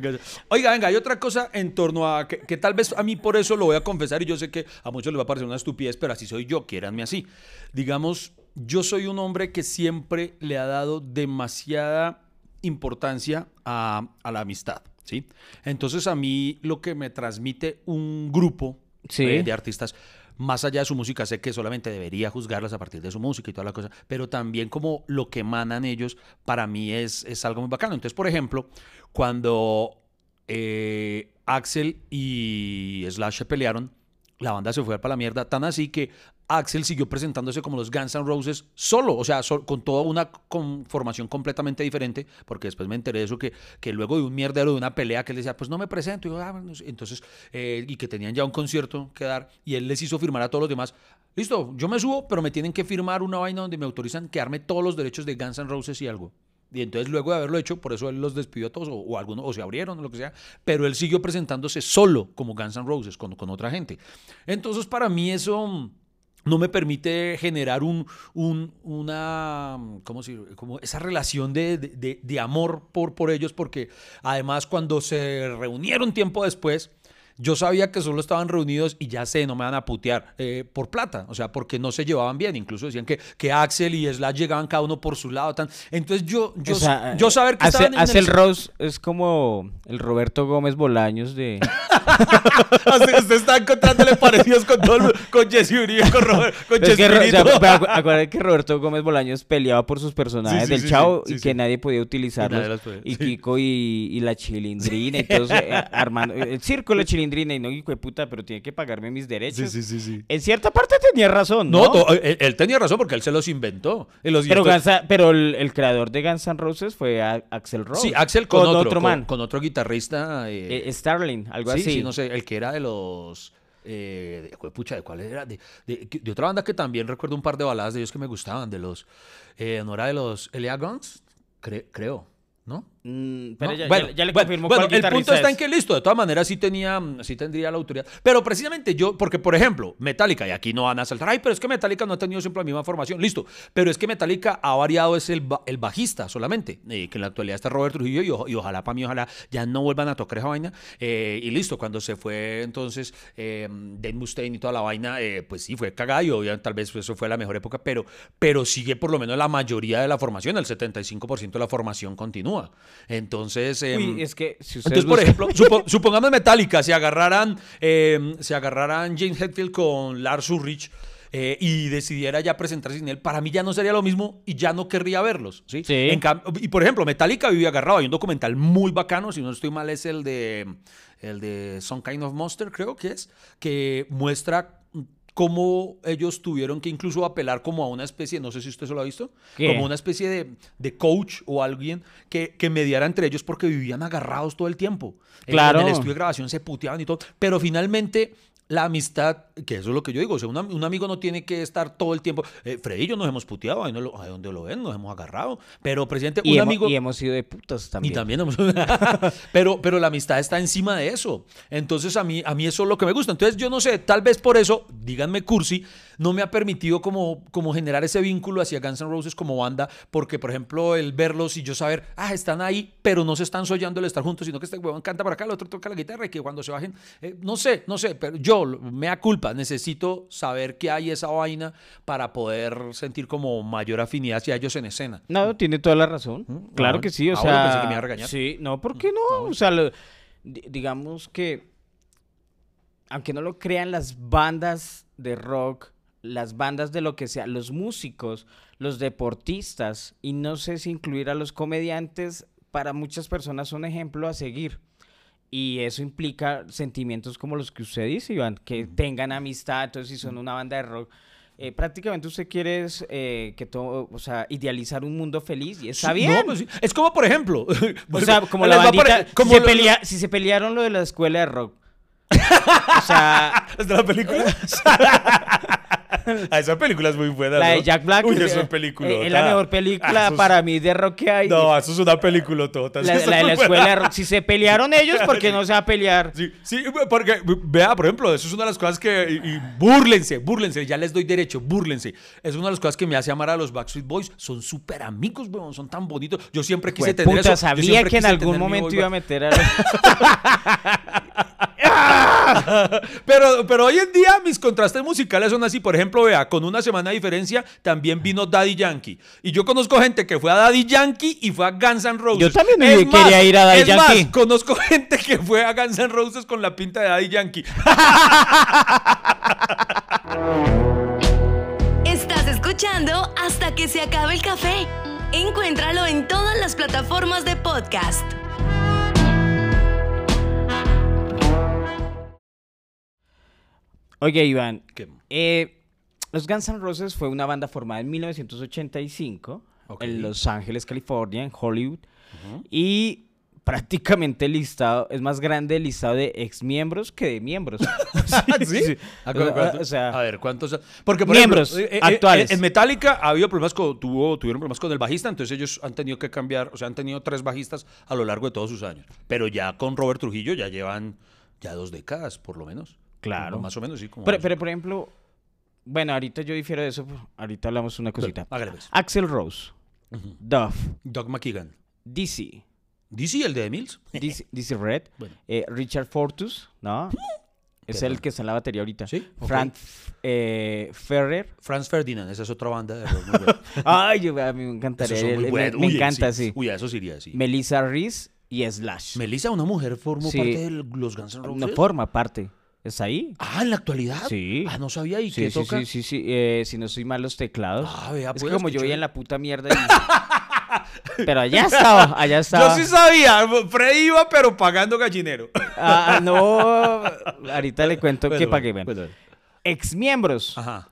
Oiga, venga, hay otra cosa en torno a que, que tal vez a mí por eso lo voy a confesar y yo sé que a muchos les va a parecer una estupidez, pero así soy yo, quiéranme así. Digamos, yo soy un hombre que siempre le ha dado demasiada importancia a, a la amistad, ¿sí? Entonces a mí lo que me transmite un grupo Eh, de artistas, más allá de su música, sé que solamente debería juzgarlas a partir de su música y toda la cosa, pero también como lo que emanan ellos, para mí es, es algo muy bacano. Entonces, por ejemplo, cuando eh, Axel y Slash se pelearon, la banda se fue para la mierda, tan así que Axel siguió presentándose como los Guns N' Roses solo, o sea, con toda una conformación completamente diferente, porque después me enteré de eso, que, que luego de un mierdero, de una pelea, que él decía, pues no me presento, y yo, "Ah, bueno", entonces, eh, y que tenían ya un concierto que dar, y él les hizo firmar a todos los demás, listo, yo me subo, pero me tienen que firmar una vaina donde me autorizan quedarme todos los derechos de Guns N' Roses y algo. Y entonces luego de haberlo hecho, por eso él los despidió a todos, o, algunos, o se abrieron, o lo que sea, pero él siguió presentándose solo como Guns N' Roses, con, con otra gente. Entonces para mí eso mm, no me permite generar un, un- una, mm, ¿cómo decir? Como esa relación de- de- de amor por, por ellos, porque además cuando se reunieron tiempo después, yo sabía que solo estaban reunidos y ya sé, no me van a putear eh, por plata, o sea, porque no se llevaban bien. Incluso decían que, que Axel y Slash llegaban cada uno por su lado. Tan... Entonces yo, yo, O sea, yo saber que hace, estaban en hace el Rose es como el Roberto Gómez Bolaños de... Usted está encontrándole parecidos con todo el- con Jesse Uribe, con, Robert, con Es que, o sea, acuérdate que Roberto Gómez Bolaños peleaba por sus personajes Sí, sí, del sí, Chavo y que nadie podía utilizarlos. Y podía, y. Kiko y, y la chilindrina, entonces eh, armando el circo la chilindrina y no, hijo de puta, pero tiene que pagarme mis derechos. sí, sí, sí. En cierta parte tenía razón, ¿no? No, to- él, él tenía razón porque él se los inventó. Los pero, N- pero el, el creador de Guns N' Roses fue a- Axel Rose. Sí, Axel con, otro, con- man. Con, otro guitarrista. eh, Eh, Starling, algo sí, así. No sé, el que era de los... Eh, de, pucha, ¿de cuál era? De, otra banda que también recuerdo un par de baladas de ellos que me gustaban, de los... Eh, ¿No era de los Elia Guns? Cre- creo, ¿no? Mm, pero ¿no? ya, bueno, ya- ya le bueno, confirmo bueno, el punto está en que listo, de todas maneras sí tenía, sí tendría la autoridad. Pero precisamente yo, porque por ejemplo, Metallica, y aquí no van a saltar, ay, pero es que Metallica no ha tenido siempre la misma formación, listo. Pero es que Metallica ha variado, es el, el bajista solamente, eh, que en la actualidad está Robert Trujillo y, o- y ojalá para mí, ojalá ya no vuelvan a tocar esa vaina. eh, y listo, cuando se fue entonces eh, Dave Mustaine y toda la vaina, eh, pues sí, fue cagada y obviamente tal vez eso fue la mejor época, pero, pero sigue por lo menos la mayoría de la formación, el 75% de la formación continúa. Entonces... em, Uy, es que si ustedes entonces, por ejemplo, supo- supongamos Metallica, se agarraran, eh, se agarraran James Hetfield con Lars Ulrich eh, y decidiera ya presentarse sin él, para mí ya no sería lo mismo y ya no querría verlos. ¿sí? Sí. En cam- y por ejemplo, Metallica vivía agarrado. Hay un documental muy bacano, si no estoy mal, es el de, el de Some Kind of Monster, creo que es, que muestra cómo ellos tuvieron que incluso apelar como a una especie, no sé si usted se lo ha visto, ¿Qué? como una especie de, de coach o alguien que, que mediara entre ellos porque vivían agarrados todo el tiempo. Claro. En el estudio de grabación se puteaban y todo. Pero finalmente la amistad, que eso es lo que yo digo, o sea, un, am- un amigo no tiene que estar todo el tiempo. Eh, Freddy y yo nos hemos puteado, ahí, no lo- ahí donde lo ven, nos hemos agarrado. Pero, presidente, Y, un amigo. y hemos ido de putas también. Y también hemos- pero, pero la amistad está encima de eso. Entonces a mí, a mí eso es lo que me gusta. Entonces yo no sé, tal vez por eso, díganme cursi, no me ha permitido como, como generar ese vínculo hacia Guns N' Roses como banda, porque por ejemplo el verlos y yo saber, ah, están ahí, pero no se están soñando el estar juntos, sino que este huevón canta por acá, el otro toca la guitarra y que cuando se bajen, eh, no sé, no sé, pero yo, me da culpa, necesito saber que hay esa vaina para poder sentir como mayor afinidad hacia ellos en escena. No, tiene toda la razón. Mm, Claro que sí, o sea. pensé que me iba a regañar. Sí, no, ¿por qué no? O sea, lo- digamos que, aunque no lo crean las bandas de rock, las bandas de lo que sea, los músicos, los deportistas, y no sé si incluir a los comediantes, para muchas personas son ejemplo a seguir. Y eso implica sentimientos como los que usted dice, Iván, que tengan amistad, entonces si son una banda de rock. eh, prácticamente usted quiere eh, que todo, o sea, idealizar un mundo feliz y está bien. no, pues. Es como, por ejemplo. o sea, como la bandita, como si, se lo- pelea- si se pelearon lo de la escuela de rock. o sea, ¿Es de la película? ah, esa película es muy buena. la de ¿no? Jack Black Uy, es película. es la mejor película para mí de rock que hay. No, eso es una película toda. la, la de la escuela de rock. Si se pelearon ellos, ¿por qué no se va a pelear? Sí, sí, porque vea, por ejemplo, eso es una de las cosas que. Y, y búrlense, búrlense, ya les doy derecho, búrlense. Es una de las cosas que me hace amar a los Backstreet Boys. Son súper amigos, weón, son tan bonitos. Yo siempre quise tener Puta, eso. Sabía que en algún momento iba a meter a los- Pero, pero hoy en día mis contrastes musicales son así. Por ejemplo, vea, con una semana de diferencia también vino Daddy Yankee. Y yo conozco gente que fue a Daddy Yankee y fue a Guns N' Roses. Yo también Es quería ir a Daddy es Yankee. Más, conozco gente que fue a Guns N' Roses con la pinta de Daddy Yankee. Estás escuchando hasta que se acabe el café. Encuéntralo en todas las plataformas de podcast. Oye, Iván, eh, los Guns N' Roses fue una banda formada en 1985 Ok. en Los Ángeles, California, en Hollywood. Y prácticamente el listado es más grande el listado de exmiembros que de miembros. ¿Sí? ¿A O sea, cuántos? o sea, a ver, ¿cuántos? Porque, por Miembros ejemplo, eh, eh, actuales. eh, En Metallica ha habido problemas con, tuvo, tuvieron problemas con el bajista, entonces ellos han tenido que cambiar, o sea, han tenido tres bajistas a lo largo de todos sus años. Pero ya con Robert Trujillo ya llevan ya dos décadas, por lo menos. Claro. Más o menos, sí. Como pero, pero, por ejemplo, bueno, ahorita yo difiero de eso, ahorita hablamos una cosita. pues. Axel Rose, Duff, Doug McKeegan. DC, DC, el de Emils. DC, DC Red, Bueno. eh, Richard Fortus, ¿no? Es Perdón. el que está en la batería ahorita. Sí, ok. Frank eh, Ferrer. Franz Ferdinand, esa es otra banda de rock muy buena. Ay, yo, a mí me encantaría. Muy me- buenos. me, Uy, encanta, sí. Uy, a eso sí iría, sí. Melissa Reese y Slash. Melissa, una mujer, formó Sí. parte de los Guns N' Roses. no forma parte. ¿Es ahí? Ah, en la actualidad. Sí. Ah, no sabía. ¿Y Sí, qué sí, toca? sí, sí, sí. eh, si no soy mal los teclados. Ah, vea, es pues, que como qué yo chévere. en la puta mierda. y- Pero allá estaba, allá estaba. Yo sí sabía. Freddy iba, pero pagando gallinero. Ah, no. Ahorita le cuento que pagué. Bueno. Bueno. Ex miembros. Ajá.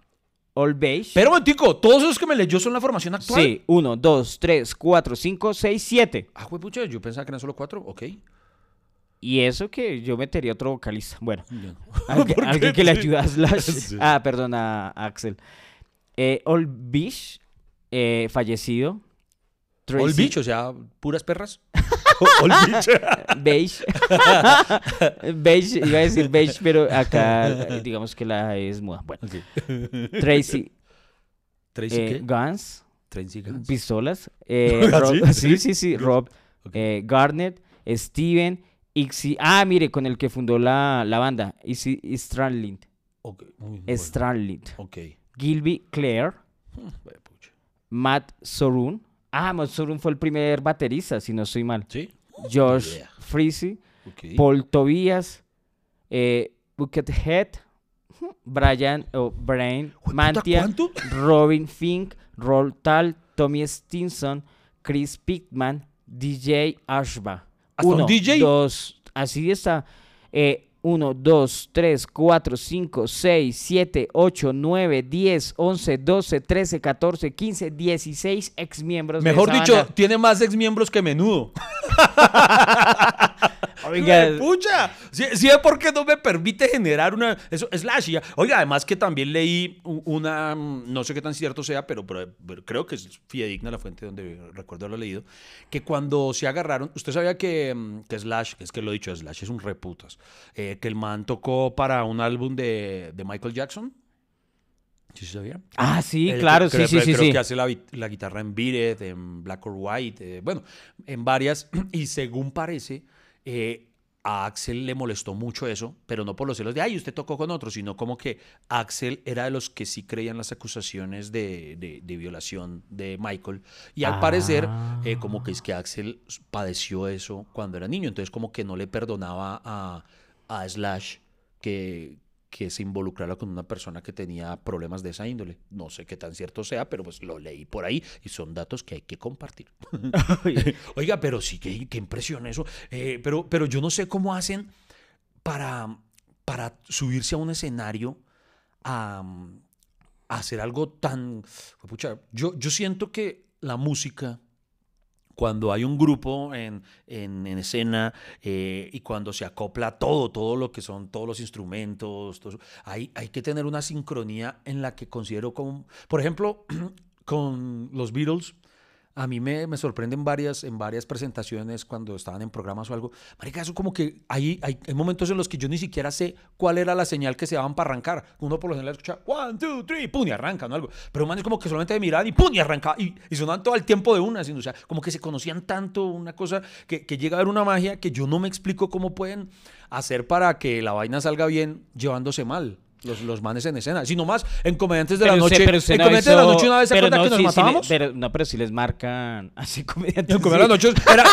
All Beige. Pero, momentico, todos esos que me leyó son la formación actual. Sí, 1, 2, 3, 4, 5, 6, 7. Ah, güey, pucha, yo pensaba que eran solo cuatro. Ok. Y eso que yo metería otro vocalista. Bueno, alguien, que le ayude a Slash. Sí. Ah, perdón, a Axel. Eh, All Beige, eh, fallecido. All Tracy- bicho, o sea, puras perras. All bicho. Beige. beige, iba a decir beige, pero acá digamos que la es muda. Bueno, Tracy Tracy, eh, ¿qué? Guns, Tracy Guns. pistolas. eh, ¿Ah, Rob- sí? sí, sí, sí, Rob, Ok. eh, Garnet, Steven, Ixi. Ah, mire, con el que fundó la, la banda, Ixi Strandlind. Ok, muy bueno. Strandlind. Ok. Gilby Clare, pucha. Matt Sorun. Ah, Matt Sorun fue el primer baterista, si no estoy mal. ¿Sí? Josh idea. Freezy. Paul Tobias, eh, Buckethead, Brian o Brain, Mantia, ¿cuánto? Robin Fink, Roll Tal, Tommy Stinson, Chris Pittman, DJ Ashba. ¿Hasta un Uno, DJ? dos, así está. Eh, 1, 2, 3, 4, 5, 6, 7, 8, 9, 10, 11, 12, 13, 14, 15, 16 ex miembros. Mejor dicho, tiene más ex miembros que menudo. Oiga. ¡Pucha! Sí, sí, ¿por qué no me permite generar una. Eso, Slash. ya. Oiga, además que también leí una. mm, No sé qué tan cierto sea, pero, pero- pero creo que es fidedigna la fuente donde recuerdo haberlo leído. Que cuando se agarraron. Usted sabía que, mm, que Slash, que es que lo he dicho, Slash es un reputas. eh, que el man tocó para un álbum de, de Michael Jackson. ¿Sí se sabía? Ah, sí, Eh, claro, creo- sí, sí, sí, Creo sí. que hace la, la guitarra en Beat It, en Black or White, eh, bueno, en varias. Y según parece, eh, a Axel le molestó mucho eso, pero no por los celos de, ay, usted tocó con otro, sino como que Axel era de los que sí creían las acusaciones de, de- de violación de Michael. Y al parecer, eh, como que es que Axel padeció eso cuando era niño, entonces como que no le perdonaba a, a Slash que, que se involucrara con una persona que tenía problemas de esa índole. No sé qué tan cierto sea, pero pues lo leí por ahí y son datos que hay que compartir. Oiga, pero sí, qué, qué impresión eso. Eh, pero, pero yo no sé cómo hacen para, para subirse a un escenario a, a hacer algo tan... Pucha, yo, yo siento que la música cuando hay un grupo en, en- en escena eh, y cuando se acopla todo, todo lo que son todos los instrumentos, hay, hay que tener una sincronía en la que considero como, por ejemplo, con los Beatles, a mí me, me sorprenden varias, en varias presentaciones cuando estaban en programas o algo. Marica, eso como que hay, hay, momentos en los que yo ni siquiera sé cuál era la señal que se daban para arrancar. Uno por lo general escucha, one, two, three, pum, y arrancan o algo. Pero man es como que solamente miraban y pum, y arrancaban. Y, y sonaban todo el tiempo de una, haciendo, o sea, como que se conocían tanto, una cosa que, que llega a haber una magia que yo no me explico cómo pueden hacer para que la vaina salga bien llevándose mal. Los, los manes en escena, sino más en Comediantes de la Pero Noche. pero en Comediantes de la Noche una vez se pero acuerda no, que nos sí, sí matábamos. pero, no, pero si les marcan así comediantes. En Comer sí. las noches era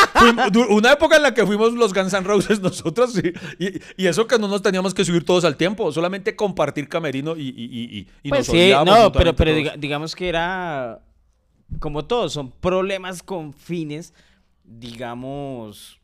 una época en la que fuimos los Guns N' Roses nosotros y, y- y eso que no nos teníamos que subir todos al tiempo, solamente compartir camerino y, y, y- Pues nos sí, no, pero, pero todos. diga- digamos que era como todo, son problemas con fines, digamos,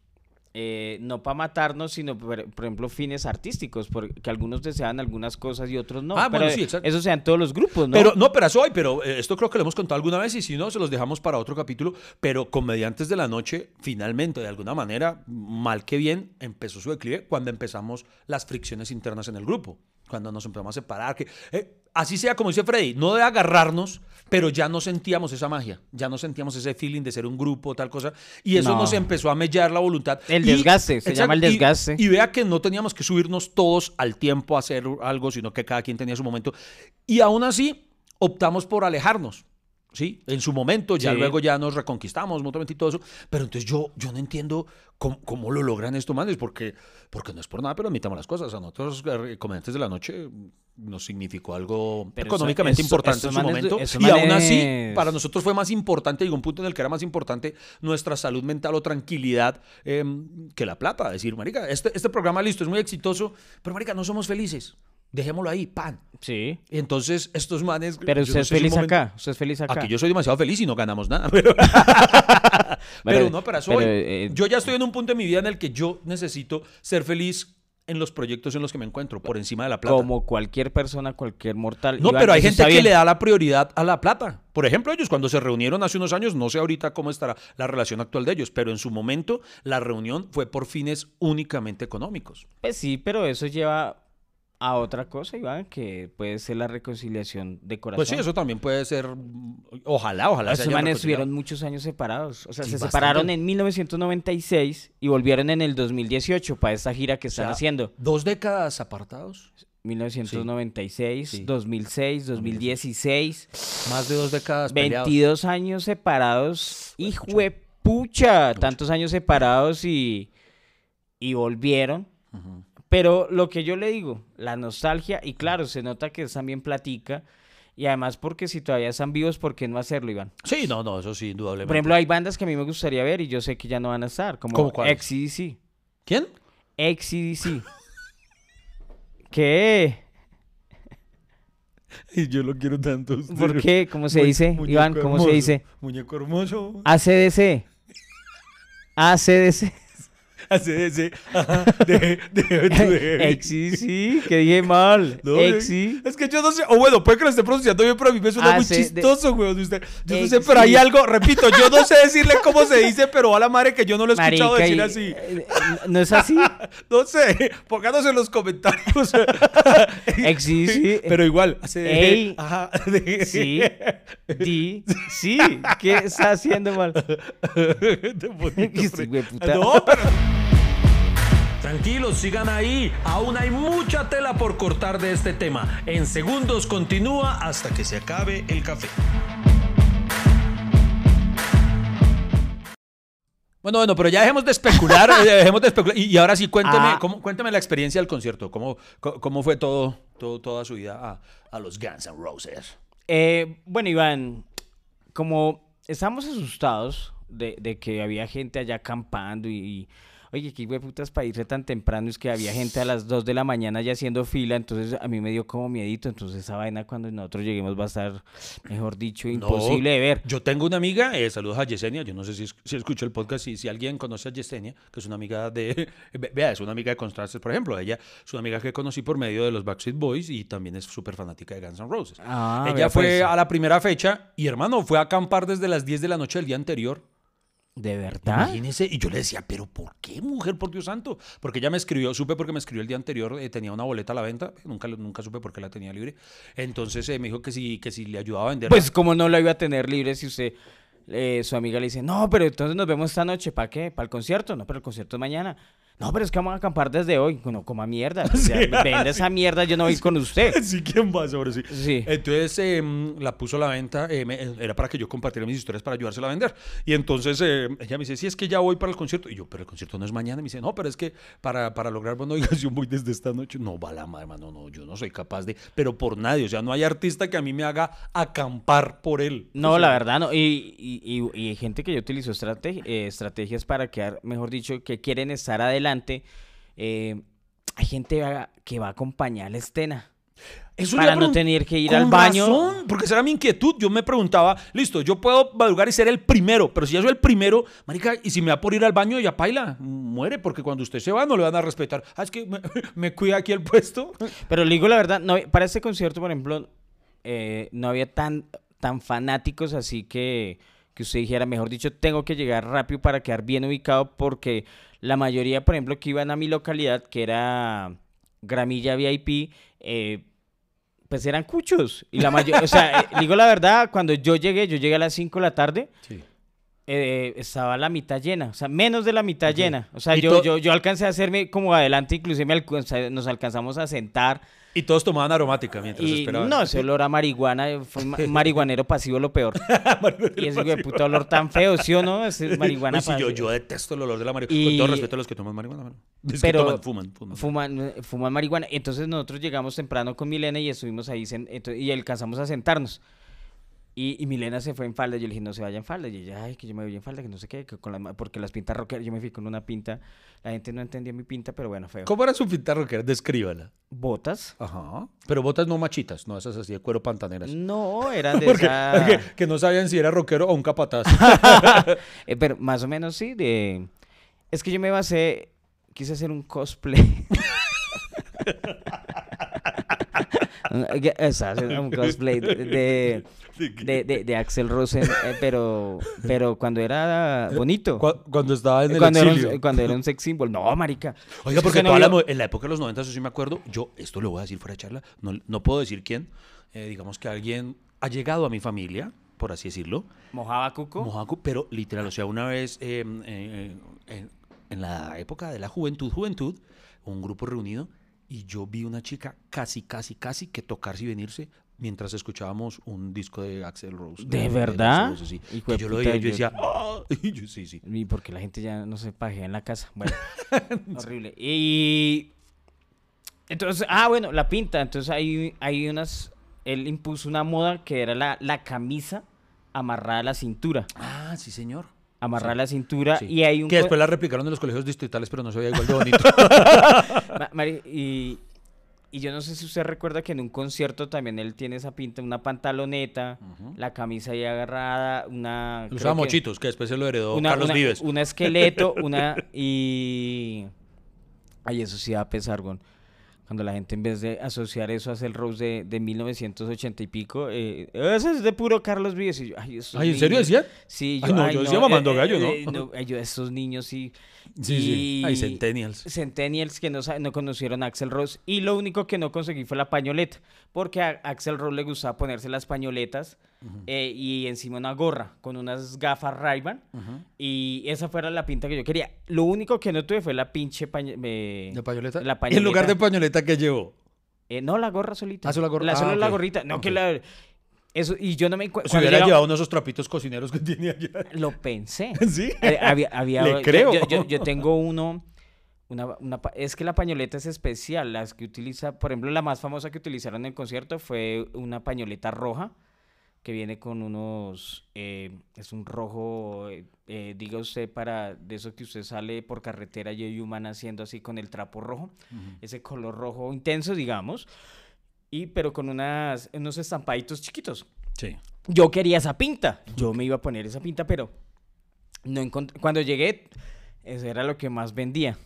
eh, no para matarnos, sino por, por ejemplo fines artísticos, porque algunos desean algunas cosas y otros no. Ah, bueno, sí, exacto. Eso sean todos los grupos, ¿no? Pero no, pero eso hoy, pero eh, esto creo que lo hemos contado alguna vez y si no, se los dejamos para otro capítulo. Pero Comediantes de la Noche, finalmente, de alguna manera, mal que bien, empezó su declive cuando empezamos las fricciones internas en el grupo, cuando nos empezamos a separar. Que, eh, así sea como dice Freddy, no de agarrarnos, pero ya no sentíamos esa magia, ya no sentíamos ese feeling de ser un grupo, tal cosa. Y eso No. nos empezó a mellar la voluntad. El Y- desgaste, se llama el y- desgaste. y vea que no teníamos que subirnos todos al tiempo a hacer algo, sino que cada quien tenía su momento. Y aún así, optamos por alejarnos. ¿Sí? En su momento, ya Sí. luego ya nos reconquistamos mutuamente y todo eso. Pero entonces yo, yo no entiendo cómo, cómo lo logran estos manes, porque, porque no es por nada, pero admitamos las cosas. A nosotros, eh, comediantes de la noche, nos significó algo Pero económicamente eso- importante en su momento. Y aún así, para nosotros fue más importante, llegó un punto en el que era más importante nuestra salud mental o tranquilidad eh, que la plata. Decir, marica, este, este programa listo, es muy exitoso, pero marica, no somos felices. Dejémoslo ahí, pan. Sí. Y entonces estos manes... Pero usted no es feliz momento- acá, usted es feliz acá. Aquí yo soy demasiado feliz y no ganamos nada. Pero, pero no, pero eso pero, voy. eh, Yo ya estoy en un punto de mi vida en el que yo necesito ser feliz en los proyectos en los que me encuentro, por encima de la plata. Como cualquier persona, cualquier mortal. No, Iván, pero hay gente que le da la prioridad a la plata. Por ejemplo, ellos cuando se reunieron hace unos años, no sé ahorita cómo estará la relación actual de ellos, pero en su momento la reunión fue por fines únicamente económicos. Pues sí, pero eso lleva a otra cosa, Iván, que puede ser la reconciliación de corazón. Pues sí, eso también puede ser, ojalá, ojalá. hayan manes reconciliado. estuvieron muchos años separados. O sea, Sí, se bastante. separaron en 1996 y volvieron en el 2018 para esta gira que O sea, están haciendo. Dos décadas apartados, 1996, Sí. 2006, 2016. más de dos décadas peleados. 22 años separados. Hijo de pucha. Tantos años separados y, y volvieron. Ujú. Pero lo que yo le digo, la nostalgia, y claro, se nota que también platica. Y además porque si todavía están vivos, ¿por qué no hacerlo, Iván? Sí, no, no, eso sí, indudablemente. Por ejemplo, hay bandas que a mí me gustaría ver y yo sé que ya no van a estar, como. XCDC. ¿Quién? XCDC. ¿Qué? Y yo lo quiero tanto. usted. ¿Por qué? ¿Cómo se Mu- dice? Iván, ¿cómo se dice? Muñeco hermoso. ACDC. ACDC. ACDC. Ajá. De, de, de- Exi, sí, que dije mal. No, Exi. Es que yo no sé, o bueno, puede que lo esté pronunciando bien, pero a mí me suena Ah, muy de- chistoso, güey. Usted, yo no sé, pero hay algo, repito, yo no sé decirle cómo se dice, pero a la madre que yo no lo he escuchado Marica, decir y- así. eh, ¿No es así? No sé, pónganos en los comentarios. Exi, sí. Pero igual, hace Ey. Ajá. Sí. Di. Sí. ¿Qué está haciendo mal? de bonito. No, pero Tranquilos, sigan ahí. Aún hay mucha tela por cortar de este tema. En segundos continúa hasta que se acabe el café. Bueno, bueno, pero ya dejemos de especular, eh, dejemos de especular. Y, y ahora sí, cuénteme, Ah. cómo, cuénteme la experiencia del concierto, cómo, cómo fue todo, todo, toda su vida a, a los Guns N' Roses. Eh, bueno, Iván, como estamos asustados de, de que había gente allá acampando y, y, oye, qué putas para irse tan temprano, es que había gente a las 2 de la mañana ya haciendo fila, entonces a mí me dio como miedito, entonces esa vaina cuando nosotros lleguemos va a estar, mejor dicho, imposible No, de ver. Yo tengo una amiga, eh, saludos a Yesenia, yo no sé si, si escucho el podcast, si, si alguien conoce a Yesenia, que es una amiga de, ve- vea, es una amiga de Constances, por ejemplo, ella es una amiga que conocí por medio de los Backstreet Boys y también es súper fanática de Guns N' Roses. Ah, ella fue pues. a la primera fecha y hermano, fue a acampar desde las 10 de la noche del día anterior. ¿De verdad? Imagínese, y yo le decía, pero ¿por qué, mujer, por Dios santo? Porque ella me escribió, supe porque me escribió el día anterior, eh, tenía una boleta a la venta, nunca, nunca supe por qué la tenía libre. Entonces eh, me dijo que si, que si le ayudaba a vender. Pues como no la iba a tener libre si usted, eh, su amiga le dice, no, pero entonces nos vemos esta noche, ¿para qué? ¿Para el concierto? No, pero el concierto es mañana. No, pero es que vamos a acampar desde hoy. Bueno, como a mierda. O sea, vende esa mierda, yo no voy con usted. Sí, ¿quién va sobre sí? Sí. Entonces em, la puso a la venta, eh, me- era para que yo compartiera mis historias para ayudársela a vender. Y entonces eh, ella me dice, sí, es que ya voy para el concierto. Y yo, pero el concierto no es mañana. Y me dice, no, pero es que para, para lograr buena oigas, yo voy desde esta noche. No, va la madre, hermano, no, yo no soy capaz de, pero por nadie. O sea, no hay artista que a mí me haga acampar por él. No, O sea, la verdad no. Y, y, y- y hay gente que yo utilizo eh, estrategias para quedar, mejor dicho, que quieren estar adelante. Eh, hay gente que va a acompañar a la escena. Eso Para no tener que ir al baño. razón, porque esa era mi inquietud. Yo me preguntaba, listo, yo puedo madrugar y ser el primero, pero si ya soy el primero, marica, y si me da por ir al baño, ya paila, muere, porque cuando usted se va no le van a respetar. Ah, es que me, me cuida aquí el puesto. Pero le digo la verdad, no, para este concierto, por ejemplo, eh, no había tan, tan fanáticos así que, que usted dijera, mejor dicho, tengo que llegar rápido para quedar bien ubicado porque la mayoría, por ejemplo, que iban a mi localidad, que era Gramilla VIP, eh, pues eran cuchos. Y la mayoría, o sea, eh, digo la verdad, cuando yo llegué, yo llegué a las 5 de la tarde, Sí. eh, estaba la mitad llena, o sea, menos de la mitad llena. O sea, yo, yo, yo alcancé a hacerme como adelante, inclusive me nos alcanzamos a sentar. Y todos tomaban aromática mientras Y esperaban. no, ese olor a marihuana, fue ma- marihuanero pasivo lo peor. y ese de puta olor tan feo, ¿sí o no? Ese marihuana Uy, sí, yo, pasivo. yo detesto el olor de la marihuana. Y- Con todo respeto a los que toman marihuana. mano. Es que Pero toman, fuman, fuman. Fuman, fuman marihuana. Entonces nosotros llegamos temprano con Milena y estuvimos ahí y alcanzamos a sentarnos. Y, y Milena se fue en falda. Yo le dije, no se vaya en falda. Y ella, ay, que yo me voy en falda, que no sé qué, que con ma- porque las pintas rockeras, yo me fui con una pinta. La gente no entendía mi pinta, pero bueno, feo. ¿Cómo era su pinta rockera? Descríbala. Botas. Ajá. Pero botas no machitas, no esas así de cuero pantaneras. No, eran de Porque, esa... porque- que no sabían si era rockero o un capataz. Eh, pero más o menos sí, de... Es que yo me basé, quise hacer un cosplay. Un- o sea, hacer un cosplay de, de, de- de- de Axel Rosen, eh, pero, pero cuando era bonito. Cu- Cuando estaba en el Cuando era, exilio. un, cuando era un sex symbol. No, marica. Oiga, porque no toda la vio- mo- en la época de los 90, eso sí me acuerdo, yo, esto lo voy a decir fuera de charla, no, no puedo decir quién, eh, digamos que alguien ha llegado a mi familia, por así decirlo, Mojaba cuco. Mojaco, pero literal, o sea, una vez eh, eh, eh, en la época de la juventud, juventud, un grupo reunido, y yo vi una chica casi, casi, casi que tocarse y venirse mientras escuchábamos un disco de Axel Rose. ¿De verdad? Rose, sí. Hijo Que de yo lo veía y yo decía, "Ah", y yo, sí, sí. Y porque la gente ya no se pajea en la casa. Bueno, horrible. Y entonces, ah, bueno, la pinta. Entonces hay, hay unas, él impuso una moda que era la, la camisa amarrada a la cintura. Ah, sí, señor. Amarrada a la cintura Sí. y hay un... Que después la replicaron en los colegios distritales, pero no se veía igual de bonito. Ma- Mari- y Y yo no sé si usted recuerda que en un concierto también él tiene esa pinta, una pantaloneta, la camisa ahí agarrada, una... Que- mochitos, que después se lo heredó una, Carlos una- Vives. un esqueleto, una y ay eso sí da pesar, gon. Cuando la gente en vez de asociar eso a el Rose de, de 1980 y pico, eh, eso es de puro Carlos Vives. Y yo, ay, esos Ay, ¿en serio niños". decía? Sí, Ay, no, yo decía mamando gallo, ¿no? eh, no, yo, esos niños sí. Sí, sí. Ay, Y- Centennials. Centennials que no, no conocieron a Axel Rose. Y lo único que no conseguí fue la pañoleta. Porque a Axel Rose le gustaba ponerse las pañoletas eh, y encima una gorra con unas gafas ray Y esa fuera la pinta que yo quería. Lo único que no tuve fue la pinche pañe- eh, ¿De pañoleta? La ¿Y en lugar de pañoleta. pañoleta que llevó? Eh, no, la gorra solita. Ah, solo la gorra. La, Ah, solo la ok. gorrita. No, que Ok. la... Eso, y yo no me encuentro... Se hubiera llevado uno de esos trapitos cocineros que tiene allá. Lo pensé. ¿Sí? Eh, había, había- Le yo- creo. Yo, yo- yo tengo uno. Una, una es que la pañoleta es especial. Las que utiliza, por ejemplo, la más famosa que utilizaron en el concierto fue una pañoleta roja que viene con unos. eh, es un rojo, eh, eh, diga usted, para de eso que usted sale por carretera y hay humana haciendo así con el trapo rojo. Ese color rojo intenso, digamos. Y pero con unas, unos estampaditos chiquitos. Sí. Yo quería esa pinta. Yo me iba a poner esa pinta, pero no. Cuando llegué, eso era lo que más vendía.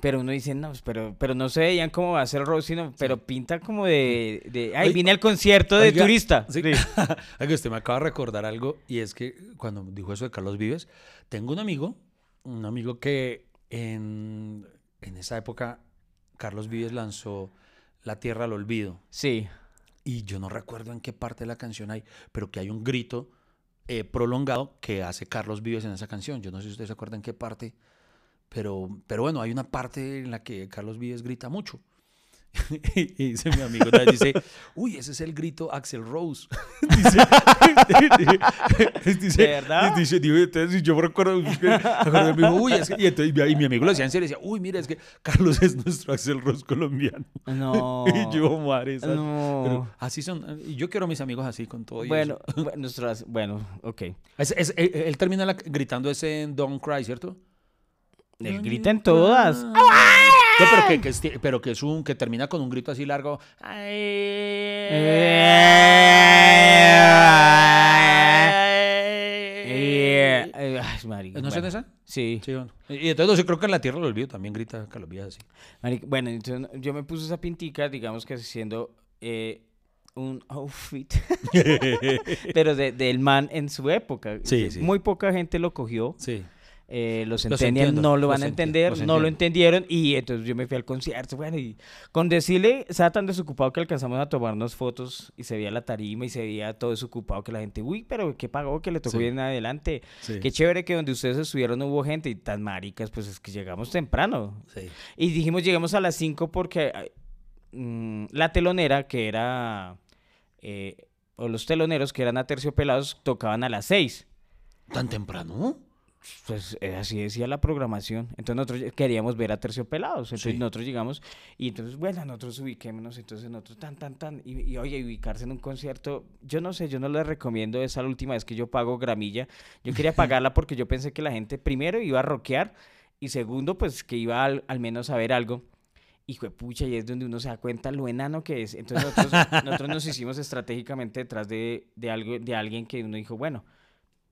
Pero uno dice, no, pero, pero no se veían cómo va a ser Rose, sino, pero pinta como de, de ay, vine al concierto de Oiga, turista. Sí. Oiga, usted me acaba de recordar algo y es que cuando dijo eso de Carlos Vives, tengo un amigo, un amigo que en, en esa época Carlos Vives lanzó La Tierra al Olvido Sí. y yo no recuerdo en qué parte de la canción hay, pero que hay un grito eh, prolongado que hace Carlos Vives en esa canción. Yo no sé si usted se acuerda en qué parte, pero, pero bueno, hay una parte en la que Carlos Vives grita mucho. y dice mi amigo, dice, uy, ese es el grito Axel Rose. dice, dice, ¿De verdad? Dice, entonces yo recuerdo, me dijo, uy, es que-" y, entonces, y mi amigo lo decía en serio, decía, uy, mira, es que Carlos es nuestro Axel Rose colombiano. No. y yo, madre, No. pero así son, yo quiero a mis amigos así con todo Bueno, nuestras, bueno, ok. Es- es- él, él termina la- gritando ese Don't Cry, ¿cierto? Él grita en todas. No, pero que, que es, pero que es un que termina con un grito así largo. Ay, marica, ¿No bueno. esa? Sí. Sí, bueno. Y entonces yo creo que en la tierra lo olvido también grita Carlos Vives así. Marica, Bueno, entonces yo me puse esa pintica, digamos que siendo eh, un outfit, pero de- del man en su época. Sí, sí. Muy poca gente lo cogió. Sí. Eh, los Los no lo van a entender, no lo entendieron y entonces yo me fui al concierto, bueno, y con decirle, estaba tan desocupado que alcanzamos a tomarnos fotos y se veía la tarima y se veía todo desocupado que la gente, uy, pero qué pagó que le tocó Sí. bien adelante, Sí. qué chévere que donde ustedes estuvieron no hubo gente y tan maricas, pues es que llegamos temprano, Sí. y dijimos, llegamos a las 5 porque mm, la telonera, que era, eh, o los teloneros que eran aterciopelados, tocaban a las 6. ¿Tan temprano? Pues así decía la programación. Entonces nosotros queríamos ver a terciopelados. Entonces Sí. nosotros llegamos y entonces, bueno, nosotros ubiquémonos. Entonces nosotros tan, tan, tan. Y, y, oye, ubicarse en un concierto, yo no sé, yo no les recomiendo esa la última vez que yo pago gramilla. Yo quería pagarla porque yo pensé que la gente primero iba a rockear y segundo, pues que iba al, al menos a ver algo. Hijo de pucha, y es donde uno se da cuenta lo enano que es. Entonces nosotros, nosotros nos hicimos estratégicamente detrás de, de algo, de alguien que uno dijo, bueno,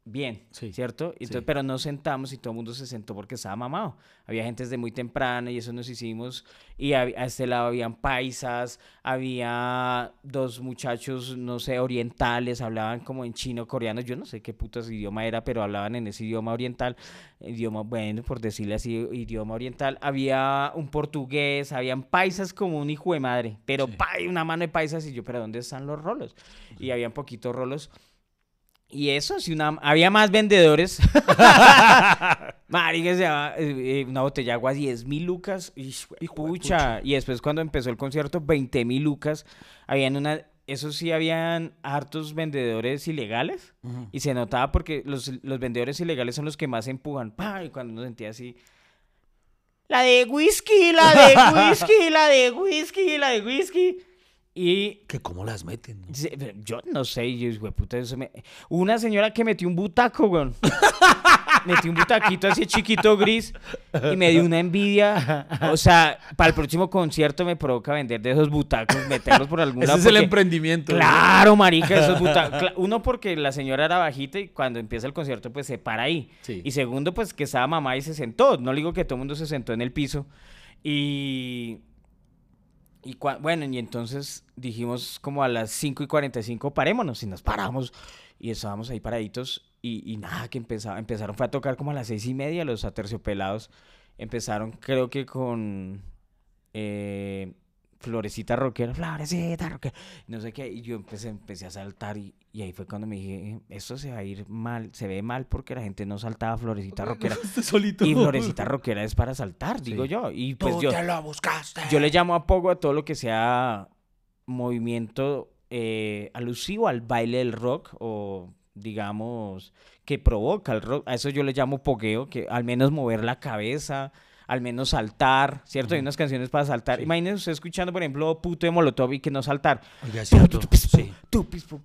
bien, Sí, ¿cierto? Entonces, sí. Pero nos sentamos y todo el mundo se sentó porque estaba mamado. Había gente desde muy temprano y eso nos hicimos. Y hab- a este lado habían paisas, había dos muchachos, no sé, orientales, hablaban como en chino, coreano, yo no sé qué putas idioma era, pero hablaban en ese idioma oriental, idioma, bueno, por decirle así, idioma oriental. Había un portugués, habían paisas como un hijo de madre, pero Sí. pa- una mano de paisas y yo, pero ¿dónde están los rolos? Y habían poquitos rolos. Y eso, si una, había más vendedores. Marica, se llama, eh, eh, una botella de agua 10 mil lucas. Y, pucha. Y después cuando empezó el concierto, 20 mil lucas. Habían una, eso sí, habían hartos vendedores ilegales. Y se notaba porque los, los vendedores ilegales son los que más empujan. ¡Pah! Y cuando uno sentía así. La de whisky, la de whisky, la de whisky, la de whisky. Y Que cómo las meten. Yo no sé, yo, güey, puta, eso me... Una señora que metió un butaco, weón. metí un butaquito así chiquito gris y me dio una envidia. O sea, para el próximo concierto me provoca vender de esos butacos, meterlos por algún Ese lado. es el emprendimiento. Claro, marica, esos butacos. Uno, porque la señora era bajita y cuando empieza el concierto, pues se para ahí. Sí. Y segundo, pues que estaba mamá y se sentó. No digo que todo el mundo se sentó en el piso. Y. Y cua- bueno, y entonces dijimos como a las 5 y 45, parémonos. Y nos paramos. Y estábamos ahí paraditos. Y, y nada, que empezaba, empezaron, fue a tocar como a las seis y media los aterciopelados. Empezaron, creo que con. eh, Florecita rockera, Florecita rockera, no sé qué, y yo empecé, empecé a saltar y, y ahí fue cuando me dije, esto se va a ir mal, se ve mal porque la gente no saltaba Florecita rockera. solito. Y Florecita rockera es para saltar, digo yo. Y pues Tú yo, te lo buscaste. yo le llamo a poco a todo lo que sea movimiento eh, alusivo al baile del rock o digamos que provoca el rock. A eso yo le llamo pogueo, que al menos mover la cabeza, al menos saltar, ¿cierto? Hay unas canciones para saltar. Imagínense usted escuchando, por ejemplo, Puto de Molotov y que no saltar. Oiga. Sí.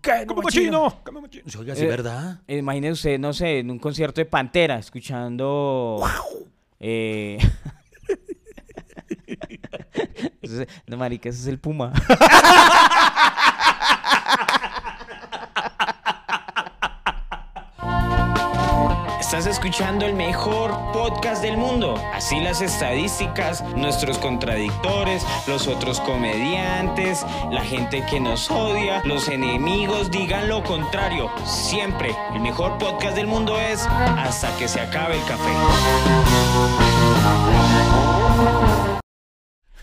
¿qué? Como Cochino. cochino. Oiga, sí, ¿verdad? Imagínese usted, no sé, en un concierto de Pantera, escuchando. Eh... no, marica, ese es el Puma. Estás escuchando el mejor podcast del mundo. Así las estadísticas, nuestros contradictores, los otros comediantes, la gente que nos odia, los enemigos digan lo contrario. Siempre el mejor podcast del mundo es hasta que se acabe el café.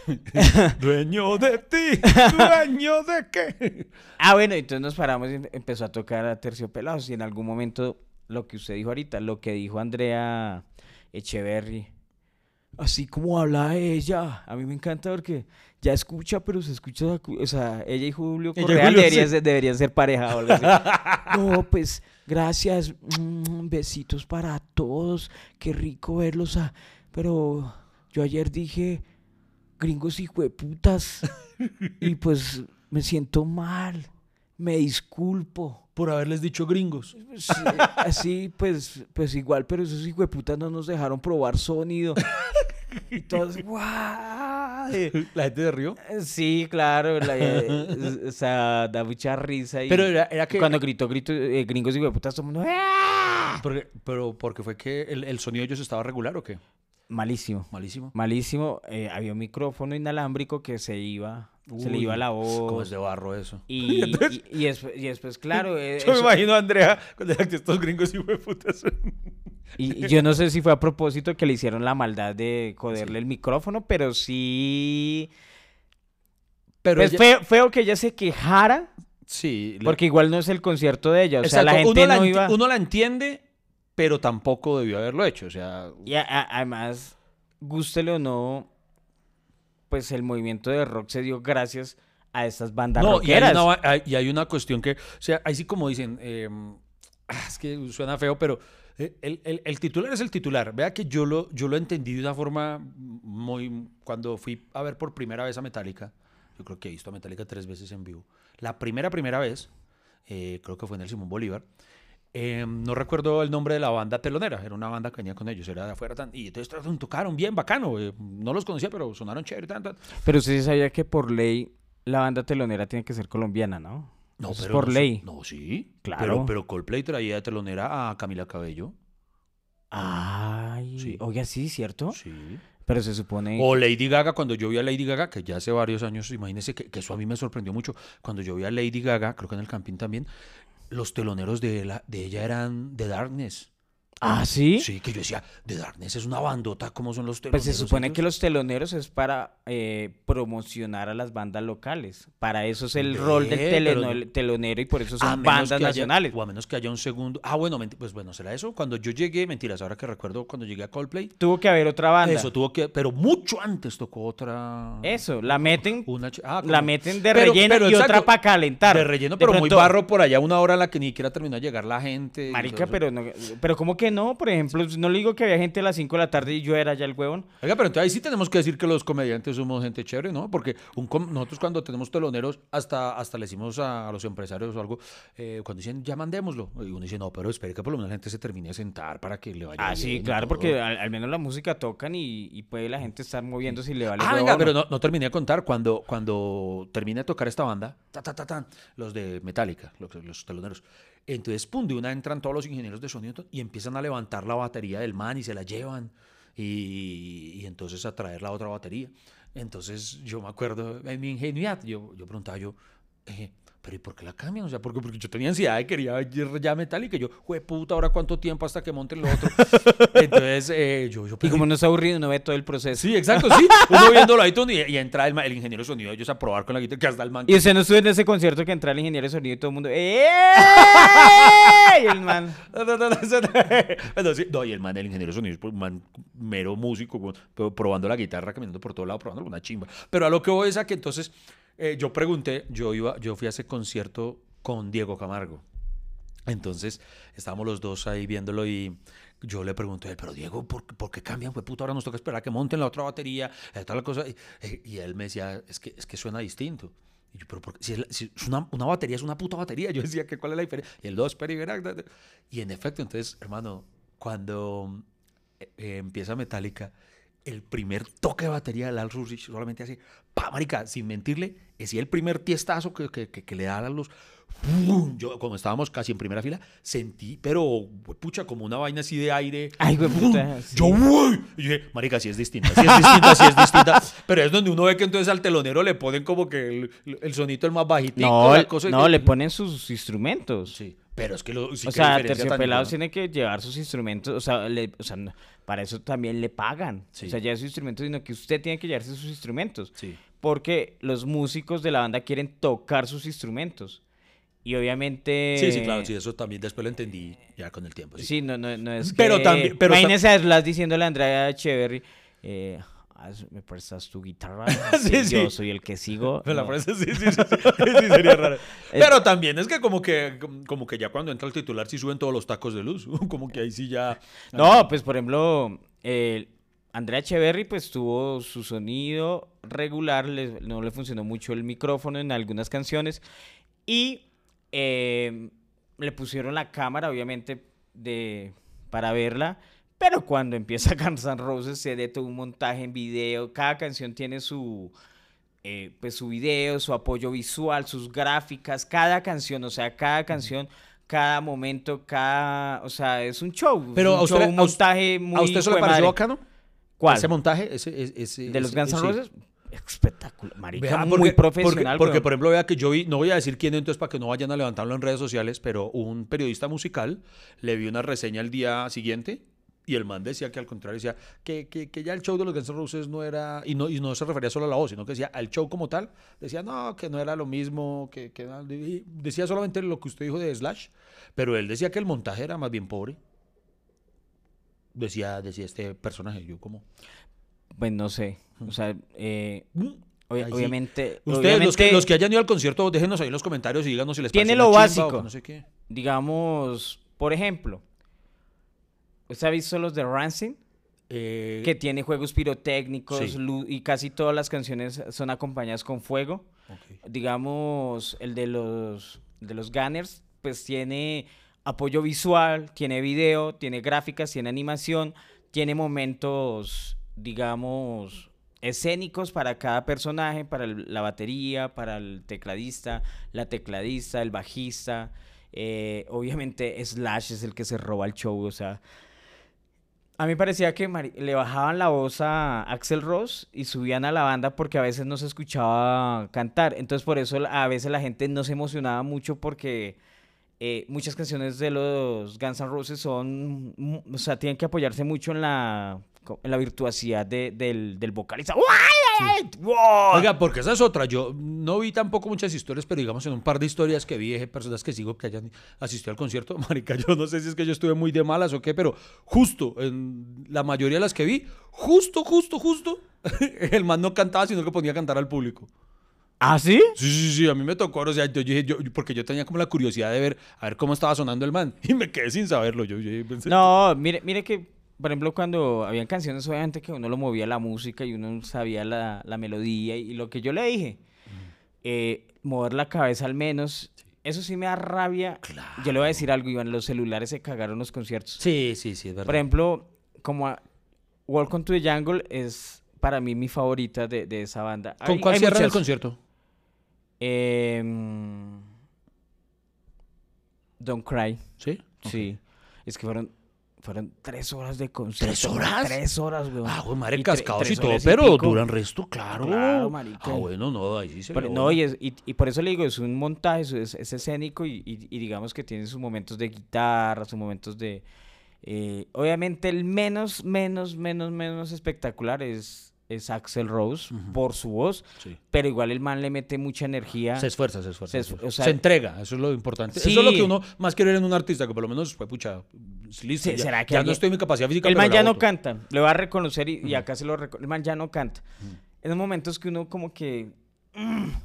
Dueño de ti. Dueño de qué. Ah, bueno, entonces nos paramos y em- empezó a tocar a Terciopelados. Y en algún momento, lo que usted dijo ahorita, lo que dijo Andrea Echeverry, así como habla ella, a mí me encanta porque ya escucha, pero se escucha, o sea, ella y Julio Ella y Correal Julio, deberían, sí. deberían ser pareja o algo así. No, pues, gracias, mm, besitos para todos, qué rico verlos, ah, pero yo ayer dije, gringos hijueputas, y pues me siento mal, me disculpo. Por haberles dicho gringos. Sí, así, pues, pues igual, pero esos hijueputas no nos dejaron probar sonido. Y todos, ¡guau! La gente se rió. Sí, claro, la- eh, o sea, da mucha risa. Y Pero era, era que. cuando gritó, grito, eh, gringos hijueputas, todo el mundo, ¡ah! Porque, pero porque fue que el, el sonido de ellos estaba regular o qué? Malísimo. Malísimo. Malísimo. eh, había un micrófono inalámbrico que se iba, se le iba la voz. Como es de barro eso. Y, y, y después, y después, claro, eh, Yo me eso- imagino a Andrea que estos gringos y putas. Y, yo no sé si fue a propósito que le hicieron la maldad de joderle el micrófono, pero sí. Pero Pues ella- feo, feo que ella se quejara, sí. le- porque igual no es el concierto de ella. O sea, la gente uno, la no enti- iba. uno la entiende, pero tampoco debió haberlo hecho. O sea, Y además, gústele o no, pues el movimiento de rock se dio gracias a estas bandas no, y hay, rockeras. una, hay- y hay una cuestión que, o sea, ahí sí como dicen, eh, es que suena feo, pero eh, el, el- el titular es el titular. Vea que yo lo, yo lo entendí de una forma muy... Cuando fui a ver por primera vez a Metallica, yo creo que he visto a Metallica tres veces en vivo. La primera, primera vez, eh, creo que fue en el Simón Bolívar, eh, no recuerdo el nombre de la banda telonera, era una banda que venía con ellos, era de afuera. Tan, y entonces tocaron bien bacano, eh, no los conocía, pero sonaron chévere. Tan, tan. Pero usted sí sabía que por ley la banda telonera tiene que ser colombiana, ¿no? No, Eso es pero por no ley. No, sí. Claro. Pero, pero Coldplay traía de telonera a Camila Cabello. Ay, Sí. oiga, sí, ¿cierto? Sí. Pero se supone... O Lady Gaga, cuando yo vi a Lady Gaga, que ya hace varios años, imagínense que, que eso a mí me sorprendió mucho. Cuando yo vi a Lady Gaga, creo que en el campín también, los teloneros de, la, de ella eran The Darkness. Ah, ¿sí? Sí, que yo decía, The Darkness es una bandota, ¿cómo son los Pues teloneros? se supone que ellos?" los teloneros es para eh, promocionar a las bandas locales. Para eso es el rol del teleno- telonero y por eso son bandas haya- nacionales. o a menos que haya un segundo. Ah, bueno, pues bueno, será eso. Cuando yo llegué, mentiras, ahora que recuerdo cuando llegué a Coldplay, Tuvo que haber otra banda. eso tuvo que. Pero mucho antes tocó otra. Eso, la meten, Una ah, la meten de Pero- relleno pero y otra para calentar. De relleno, pero muy pronto- barro por allá, una hora en la que ni siquiera terminó de llegar la gente. Marica, pero, no, pero ¿cómo que no, por ejemplo, no le digo que había gente a las 5 de la tarde y yo era ya el huevón. Oiga, pero entonces ahí sí tenemos que decir que los comediantes somos gente chévere, ¿no? Porque un com- nosotros cuando tenemos teloneros, hasta, hasta le decimos a, a los empresarios o algo, eh, cuando dicen, ya mandémoslo. Y uno dice, no, pero espere que por lo menos la gente se termine de sentar para que le vaya Ah, bien sí, y claro, todo". porque al, al menos la música tocan y, y puede la gente estar moviéndose y le vale Ah, venga, pero no, no terminé de contar. Cuando, cuando terminé de tocar esta banda, ta, ta, ta, tan, los de Metallica, los, los teloneros, entonces, pum, de una entran todos los ingenieros de sonido y empiezan a levantar la batería del man y se la llevan y, entonces a traer la otra batería. Entonces, yo me acuerdo, en mi ingenuidad, yo, yo preguntaba yo, pero ¿y por qué la cambian? O sea, porque, porque yo tenía ansiedad y quería ir ya Metallica. Y yo, jue puta, ¿ahora cuánto tiempo hasta que monten lo otro? Entonces, eh, yo, yo Y como no es aburrido, no ve todo el proceso. Sí, exacto, sí. Uno viéndolo ahí todo, y, y entra el, el ingeniero de sonido, ellos a probar con la guitarra, que hasta el man. Y usted no estuvo en ese concierto que entra el ingeniero de sonido y todo el mundo. ¡Eh! Y el man. Bueno, sí, no, y el man, el ingeniero de sonido, es pues, un man mero músico, probando la guitarra, caminando por todo lado, probando alguna chimba. Pero a lo que voy es a que entonces eh, yo pregunté, yo iba, yo fui a ese concierto con Diego Camargo. Entonces estábamos los dos ahí viéndolo y yo le pregunté, pero Diego, ¿por, qué- cambian? Pues puta, ahora nos toca esperar a que monten la otra batería, eh, tal cosa. Y, eh, y él me decía, es que, es que suena distinto. Y yo, pero ¿por si, es, si es una, batería, es una puta batería. Yo decía, ¿qué, ¿cuál es la diferencia? Y el dos, espera y en efecto, entonces, hermano, cuando eh, empieza Metallica, el primer toque de batería del Al Rusich solamente así, pa, marica, sin mentirle, es el primer tiestazo que, que, que- que le da a la luz. ¡Fum! Yo, como estábamos casi en primera fila, sentí, pero, pucha, como una vaina así de aire. Ay, güey, puta. sí. Yo, ¡uy! Y yo dije, marica, sí es distinta, sí es distinta, sí es distinta. Pero es donde uno ve que entonces al telonero le ponen como que el, el sonito el más bajito. No, cosa no, que- le ponen sus instrumentos. Sí, pero es que lo... sí o que sea, Terciopelados tiene que llevar sus instrumentos, o sea, le- o sea, no- para eso también le pagan. Sí. O sea, ya sus instrumentos, sino que usted tiene que llevarse sus instrumentos. Sí. Porque los músicos de la banda quieren tocar sus instrumentos. Y obviamente... Sí, sí, claro, sí, eso también después lo entendí ya con el tiempo. Sí. Sí, no, no, no es Pero que- también- pero Imagínese a diciéndole a Andrea Echeverry, eh, "Ah, ¿me prestas tu guitarra? Sí, Que sí. Yo soy el que sigo. Me la No. parece, sí, sí, sí, sí, sí, sería raro. Pero también es que como que como que ya cuando entra el titular sí suben todos los tacos de luz, como que ahí sí ya... No, pues por ejemplo, eh, Andrea Echeverry pues tuvo su sonido regular, le- no le funcionó mucho el micrófono en algunas canciones y eh, le pusieron la cámara obviamente de, para verla, pero cuando empieza Guns N' Roses se de todo un montaje en video, cada canción tiene su... eh, pues su video, su apoyo visual, sus gráficas, cada canción, o sea, cada canción, cada momento, cada, o sea, es un show, Pero un a usted, show, a montaje muy ¿A usted eso le pareció bacano? ¿Cuál? Ese montaje, ese... ese- ese- de los Guns N'. Roses, espectacular, marica, Vea, muy profesional, Porque, porque, por ejemplo, vea que yo vi, no voy a decir quién entonces para que no vayan a levantarlo en redes sociales, pero un periodista musical le vi una reseña el día siguiente y el man decía que al contrario, decía que, que, que ya el show de los Guns N' Roses no era, y no, y no se refería solo a la voz, sino que decía al show como tal, decía no, que no era lo mismo, que, que decía solamente lo que usted dijo de Slash, pero él decía que el montaje era más bien pobre. Decía, decía este personaje, yo como... Pues no sé, o sea, eh, sí. obviamente, Ustedes, los que, los que hayan ido al concierto, déjenos ahí en los comentarios y díganos si les Tiene lo básico. no sé qué. digamos, por ejemplo, ¿usted ha visto los de Rancid? Eh, Que tiene juegos pirotécnicos Sí. y casi todas las canciones son acompañadas con fuego. digamos, el de los, de los Gunners, pues tiene apoyo visual, tiene video, tiene gráficas, tiene animación, tiene momentos, digamos, escénicos para cada personaje, para el- la batería, para el tecladista, la tecladista, el bajista. eh, obviamente Slash es el que se roba el show, o sea... A mí parecía que le bajaban la voz a Axel Ross y subían a la banda porque a veces no se escuchaba cantar. Entonces por eso a veces la gente no se emocionaba mucho porque eh, muchas canciones de los Guns N' Roses son, mm, o sea, tienen que apoyarse mucho en la, en la virtuosidad de- del vocalista. ¡Wow! Oiga, porque esa es otra. Yo no vi tampoco muchas historias, pero digamos en un par de historias que vi de personas que sigo que hayan asistido al concierto, marica, yo no sé si es que yo estuve muy de malas o qué, pero justo, en la mayoría de las que vi, justo, justo, justo, el man no cantaba, sino que ponía a cantar al público. ¿Ah, sí? Sí, sí, sí, a mí me tocó, o sea, yo, dije, yo, porque yo tenía como la curiosidad de ver, a ver cómo estaba sonando el man, y me quedé sin saberlo, yo, yo pensé- No, mire, mire que, por ejemplo, cuando habían canciones, obviamente que uno lo movía la música y uno sabía la, la melodía y, lo que yo le dije, eh, mover la cabeza al menos, eso sí me da rabia. Yo le voy a decir algo, Iván, los celulares se cagaron los conciertos. Sí, sí, sí, es verdad. Por ejemplo, como a- Welcome to the Jungle es para mí mi favorita de, de esa banda. ¿Con Hay- cuál hay cierran el muchas. concierto? Em, Don't Cry. ¿Sí? Sí. Es que fueron, fueron tres horas de concierto. horas? Tres horas, weón. Ah, güey, madre, cascados y tres todo, pero duran resto, claro. Claro, marica. Ah, bueno, no, ahí sí se Pero no, y, es- y, y por eso le digo, es un montaje, es, es- es escénico y, y- digamos que tiene sus momentos de guitarra, sus momentos de... eh, obviamente el menos, menos, menos, menos espectacular es, es Axel Rose por su voz, Sí. pero igual el man le mete mucha energía. Se esfuerza, se esfuerza. Se Se, esfu- esfuerza. o sea- Se entrega, eso es lo importante. Eso es lo que uno más quiere ver en un artista, que por lo menos fue pucha, listo, Sí, ya, ¿será que ya no estoy en mi capacidad física. El man ya no canta, le va a reconocer y, y acá se lo reconoce. El man ya no canta. En los momentos que uno como que,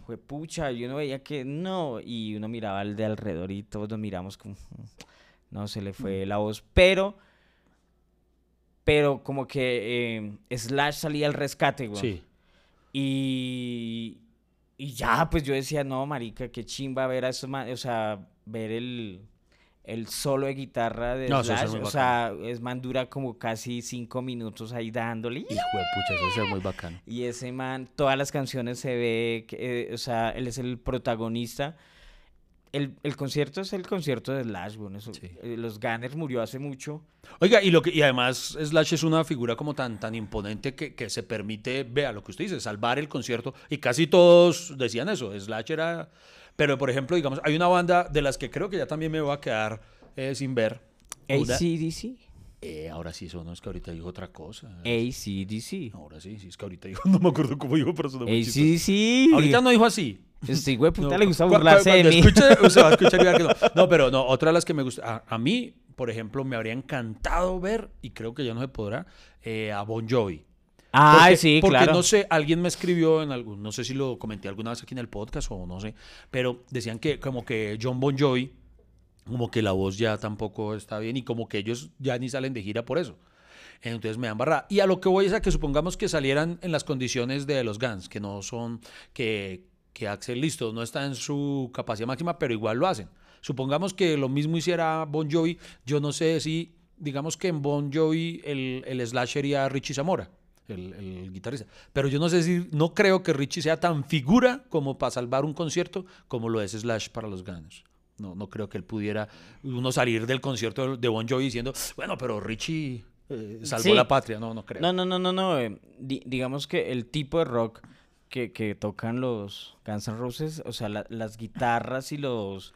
fue pucha, y uno veía que no, y uno miraba al de alrededor y todos nos miramos como, "Mm, no, se le fue la voz, pero, pero como que eh, Slash salía al rescate, güey. Sí. Y, y ya, pues yo decía, no, marica, qué chimba ver a esos o sea, ver el, el solo de guitarra de No, es Slash. o sea, es man dura como casi cinco minutos ahí dándole. Hijo de pucha, eso ser muy bacano. Y ese man, todas las canciones se ve, que, eh, o sea, él es el protagonista. El, el concierto es el concierto de Slash, bueno, eso- Sí. eh, los Gunners murió hace mucho. Oiga, y, lo que, y además Slash es una figura como tan, tan imponente que, que se permite, vea lo que usted dice, salvar el concierto. Y casi todos decían eso, Slash era... Pero, por ejemplo, digamos, hay una banda de las que creo que ya también me voy a quedar eh, sin ver. ACDC. Eh, ahora sí, eso no es que ahorita dijo otra cosa. ACDC. Ahora sí, sí, es que ahorita dijo, no me acuerdo cómo dijo, pero sonó muy chistoso. ACDC. Ahorita no dijo así. Este güey puta No, le gusta burlarse de mí. escuche, que no. No, pero no, otra de las que me gusta. A, a mí, por ejemplo, me habría encantado ver, y creo que ya no se podrá, eh, a Bon Jovi. Ay, Porque- sí, porque claro. no sé, alguien me escribió en algún, no sé si lo comenté alguna vez aquí en el podcast o no sé, pero decían que como que John Bon Jovi, como que la voz ya tampoco está bien y como que ellos ya ni salen de gira por eso. Entonces me dan barra. Y a lo que voy es a que supongamos que salieran en las condiciones de los Guns, que no son, que, que Axel listo, no está en su capacidad máxima, pero igual lo hacen. Supongamos que lo mismo hiciera Bon Jovi, yo no sé si, digamos que en Bon Jovi el, el slash sería Richie Zamora, el, el guitarrista. Pero yo no sé si, no creo que Richie sea tan figura como para salvar un concierto como lo es Slash para los Guns. No, no creo que él pudiera uno salir del concierto de Bon Jovi diciendo, bueno, pero Richie eh, salvó Sí. la patria. No, no creo. No, no, no, no, no. eh, di- digamos que el tipo de rock que, que tocan los Guns N' Roses, o sea, la- las guitarras y los,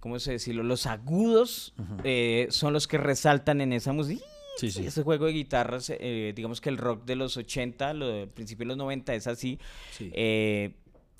¿cómo se decirlo? Los agudos eh, son los que resaltan en esa música. Sí, sí. Ese juego de guitarras, eh, digamos que el rock de los 80, lo del principio de los 90 es así. Sí. eh,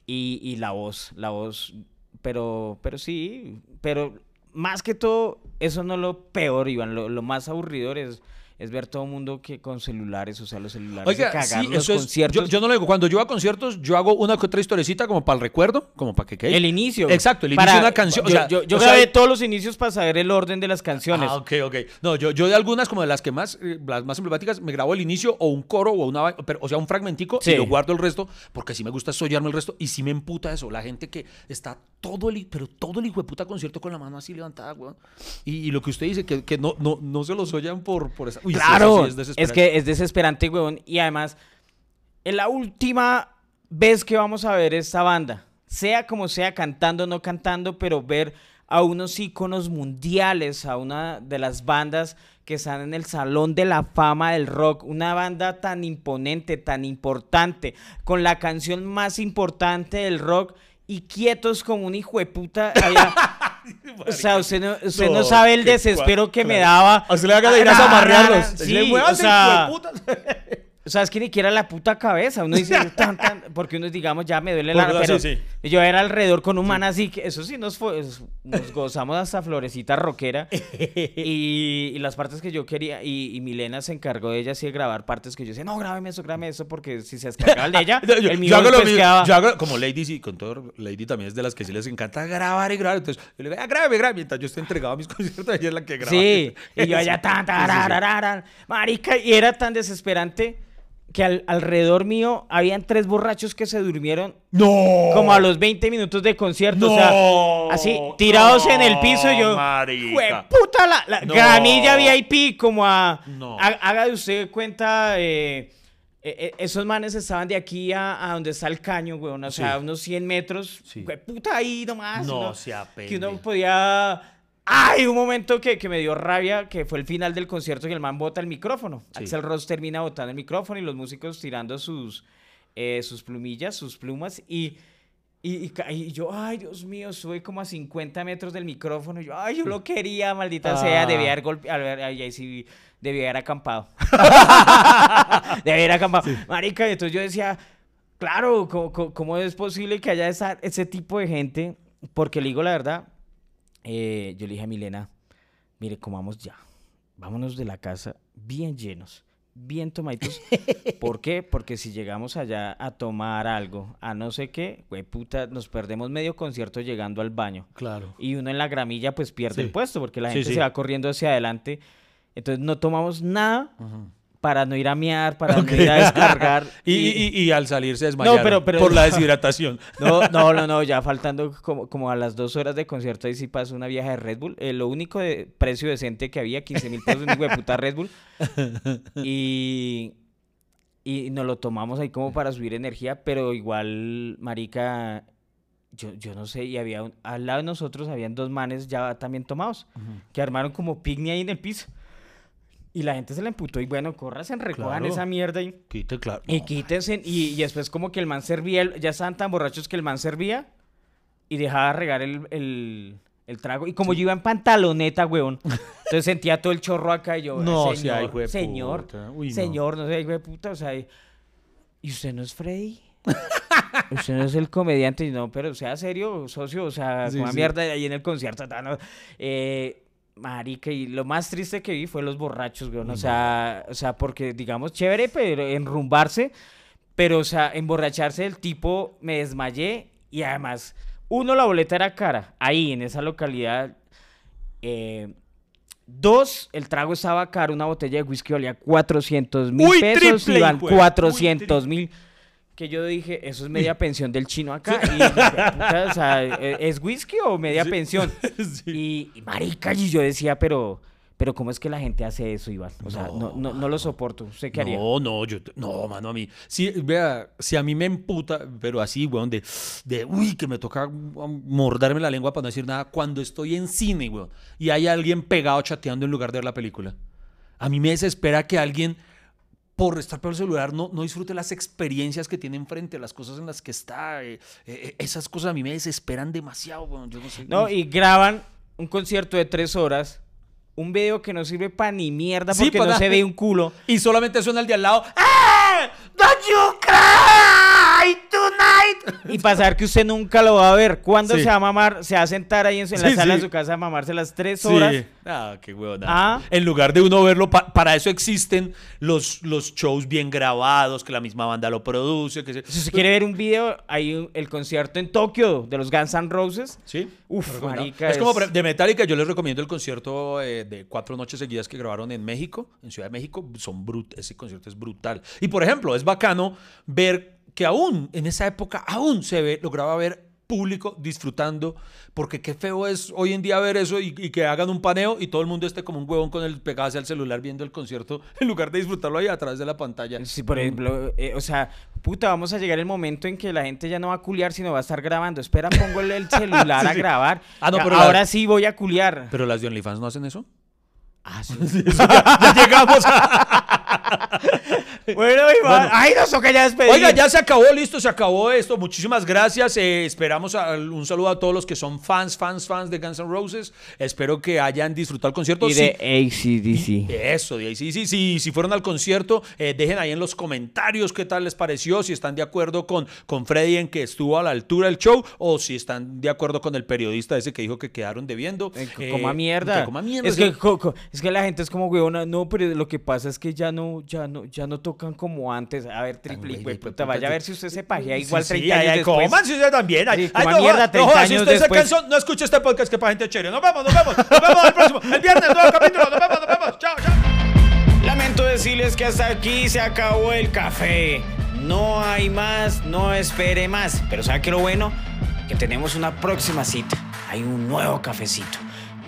y, y la voz, la voz, pero, pero sí, pero más que todo, eso no es lo peor, Iván, lo, lo más aburridor es, es ver todo el mundo que con celulares, o sea, los celulares Oiga, se sí, los eso es. Yo, conciertos. yo no lo digo. Cuando yo a conciertos, yo hago una que otra historiecita como para el recuerdo, como para que quede. el inicio. Exacto, el inicio de una canción, o Yo, sea, yo, yo o sea- grabé todos los inicios para saber el orden de las canciones. Ah, ok, ok. No, yo, yo de algunas, como de las que más, eh, las más emblemáticas, me grabo el inicio o un coro o una, pero, o sea, un fragmentico Sí. y lo guardo el resto, porque sí me gusta sollarme el resto y sí me emputa eso. La gente que está todo el, pero todo el hijo de puta concierto con la mano así levantada, weón. Y, y lo que usted dice, que, que no, no, no se lo sollan por, por esa. Uy, Claro, sí es que es desesperante, huevón. Y además, es la última vez que vamos a ver esta banda. Sea como sea, cantando o no cantando, pero ver a unos íconos mundiales, a una de las bandas que están en el salón de la fama del rock, una banda tan imponente, tan importante, con la canción más importante del rock y quietos como un hijo de puta. allá. O sea, usted no, usted no No, sabe el desespero que me claro. daba. A usted le haga de ir a amarrearlos. Sí, o "Muévanse, sea, hijueputas". O sea, es que ni siquiera la puta cabeza. Uno dice, tan, tan, porque uno, digamos, ya me duele la Por- pero sí, Yo era alrededor con un man así, que eso sí, nos, fue, nos gozamos hasta florecita rockera. y, y las partes que yo quería, y, y Milena se encargó de ella así de grabar partes que yo decía, no, grábeme eso, grábeme eso, porque si se descargaba el de ella, yo, el mío yo hago lo mismo, yo hago como Lady, sí, con todo, Lady también es de las que sí les encanta grabar y grabar. Entonces, yo le digo, ah, grábame, grábame. Mientras yo estoy entregado a mis conciertos, ella es la que graba. Sí, y yo allá Sí, tan, sí, tan, sí, sí. marica, y era tan desesperante que al- alrededor mío habían tres borrachos que se durmieron No. como a los 20 minutos de concierto, No. o sea, así, tirados en el piso y yo, marica. "Jue puta, la, la No. gramilla VIP, como a, No. ha- haga de usted cuenta, eh, eh, eh, esos manes estaban de aquí a, a donde está el caño, weón, o sea, Sí. unos 100 metros, Sí. puta, ahí nomás, No uno- sea que uno podía... ¡Ay! Un momento que, que me dio rabia, que fue el final del concierto que el man bota el micrófono. Sí. Axel Ross termina botando el micrófono y los músicos tirando sus, eh, sus plumillas, sus plumas y... Y, y y yo, ay, Dios mío, estuve como a 50 metros del micrófono. Y yo, ay, yo lo quería, maldita sea. Ah. Debía haber golpeado. Ahí sí, debía haber acampado. debía haber acampado. Marica, y entonces yo decía, claro, ¿cómo, cómo- cómo es posible que haya esa- ese tipo de gente? Porque le digo la verdad, eh, yo le dije a Milena, mire, comamos ya. Vámonos de la casa bien llenos, bien tomaditos. ¿Por qué? Porque si llegamos allá a tomar algo, a no sé qué, güey, puta, nos perdemos medio concierto llegando al baño. Claro. Y uno en la gramilla pues pierde Sí. el puesto porque la gente sí. se va corriendo hacia adelante. Entonces no tomamos nada para no ir a mear, para no ir a descargar. Y, y- y al salir se desmayaron pero- pero- por la deshidratación. No, no, no, no, ya faltando como, como a las dos horas de concierto, ahí sí pasó una vieja de Red Bull. Eh, lo único de precio decente que había, 15 mil pesos, un hijo de puta Red Bull. Y, y nos lo tomamos ahí como para subir energía, pero igual, marica, yo, yo no sé, y había, un- al lado de nosotros habían dos manes ya también tomados, que armaron como picnic ahí en el piso. Y la gente se la emputó y bueno, corras en recojan Claro. esa mierda y... Quite, claro. Y No. quítense, y, y después como que el man servía, el- ya estaban tan borrachos que el man servía y dejaba regar el, el- el trago. Y como yo iba en pantaloneta, weón, entonces sentía todo el chorro acá y yo, No, señor, de señor. Uy, no. señor, no sé, de puta, o sea, y, ¿y usted no es Freddy? Usted no es el comediante, no, pero sea serio, socio, o sea, Sí, como sí. mierda ahí en el concierto, no, eh, marica, y lo más triste que vi fue los borrachos, weón, o sea, o sea, porque, digamos, chévere, pero enrumbarse, pero, o sea, emborracharse del tipo, me desmayé, y además, uno, la boleta era cara, ahí, en esa localidad, eh, Dos, el trago estaba caro, una botella de whisky valía 400 mil pesos, triple, de- 400 mil. Que yo dije, eso es media pensión del chino acá. Y, dije, puta, o sea, ¿e- ¿es whisky o media pensión? Y, y marica, y yo decía, pero, pero ¿cómo es que la gente hace eso, Iván? O sea, no, no, no lo soporto. ¿Usted qué haría? No, no, yo, no, mano, a mí. Sí, vea, si a mí me emputa, pero así, weón, de, de, uy, que me toca mordarme la lengua para no decir nada cuando estoy en cine, weón, y hay alguien pegado chateando en lugar de ver la película. A mí me desespera que alguien, por estar por el celular, no, no disfrute las experiencias que tiene enfrente, las cosas en las que está. eh, eh, esas cosas a mí me desesperan demasiado. Yo no sé. No, uy. y graban un concierto de tres horas, un video que no sirve para ni mierda Sí, porque pa' no se ve un culo. Y solamente suena el de al lado. ¡Ah! ¡Don't you cry tonight! Y pasar que usted nunca lo va a ver. ¿Cuándo Sí. se va a mamar? Se va a sentar ahí en, su- en la Sí, sala sí. de su casa a mamarse las tres horas. Sí. Ah, qué huevona. Ah. En lugar de uno verlo, pa- para eso existen los, los shows bien grabados, que la misma banda lo produce. Que se- Si usted quiere ver un video, hay un- el concierto en Tokio de los Guns N' Roses. Sí. Uf, marica, Es como es- de Metallica, yo les recomiendo el concierto eh, de cuatro noches seguidas que grabaron en México, en Ciudad de México. Son brut ese concierto es brutal. Y por ejemplo, es bacano ver que aún en esa época, aún se ve, lograba ver público disfrutando, porque qué feo es hoy en día ver eso y, y que hagan un paneo y todo el mundo esté como un huevón con el pegado hacia el celular viendo el concierto en lugar de disfrutarlo ahí a través de la pantalla. Sí, por ejemplo, eh, o sea, puta, vamos a llegar el momento en que la gente ya no va a culiar, sino va a estar grabando. Espera, pongo el, el celular Sí, a sí. grabar. Ah, no, la- ahora sí voy a culiar. Pero las de OnlyFans no hacen eso. Ah, sí. ya llegamos a... bueno, Iván. Ay, nos toca ya despedir. Oiga, ya se acabó, listo, se acabó esto. Muchísimas gracias. eh, esperamos a- un saludo a todos los que son fans, fans, fans de Guns N' Roses. Espero que hayan disfrutado el concierto. Y Sí, de ACDC. Eso, de ahí, sí, sí, sí, si fueron al concierto, eh, dejen ahí en los comentarios qué tal les pareció, si están de acuerdo con, con Freddy en que estuvo a la altura del show, o si están de acuerdo con el periodista ese que dijo que quedaron debiendo. Eh, Eh, coma mierda. que coma mierda. Es sí. que, es que la gente es como huevona. No, pero lo que pasa es que ya no, ya no, ya no tocan como antes. A ver, triple, güey, puta, vaya a ver si usted se pajea igual Sí, 30 sí, años después. coman, sí, usted también. Ay, no, mierda joda, 30 no, joda, si años usted se después. cansó, no escuche este podcast que es para gente chévere. Nos vemos, nos vemos. Nos vemos el próximo. El viernes, nuevo capítulo. Nos vemos, nos vemos. Chao, chao. Lamento decirles que hasta aquí se acabó el café. No hay más, no espere más. Pero ¿sabe qué lo bueno? Que tenemos una próxima cita. Hay un nuevo cafecito.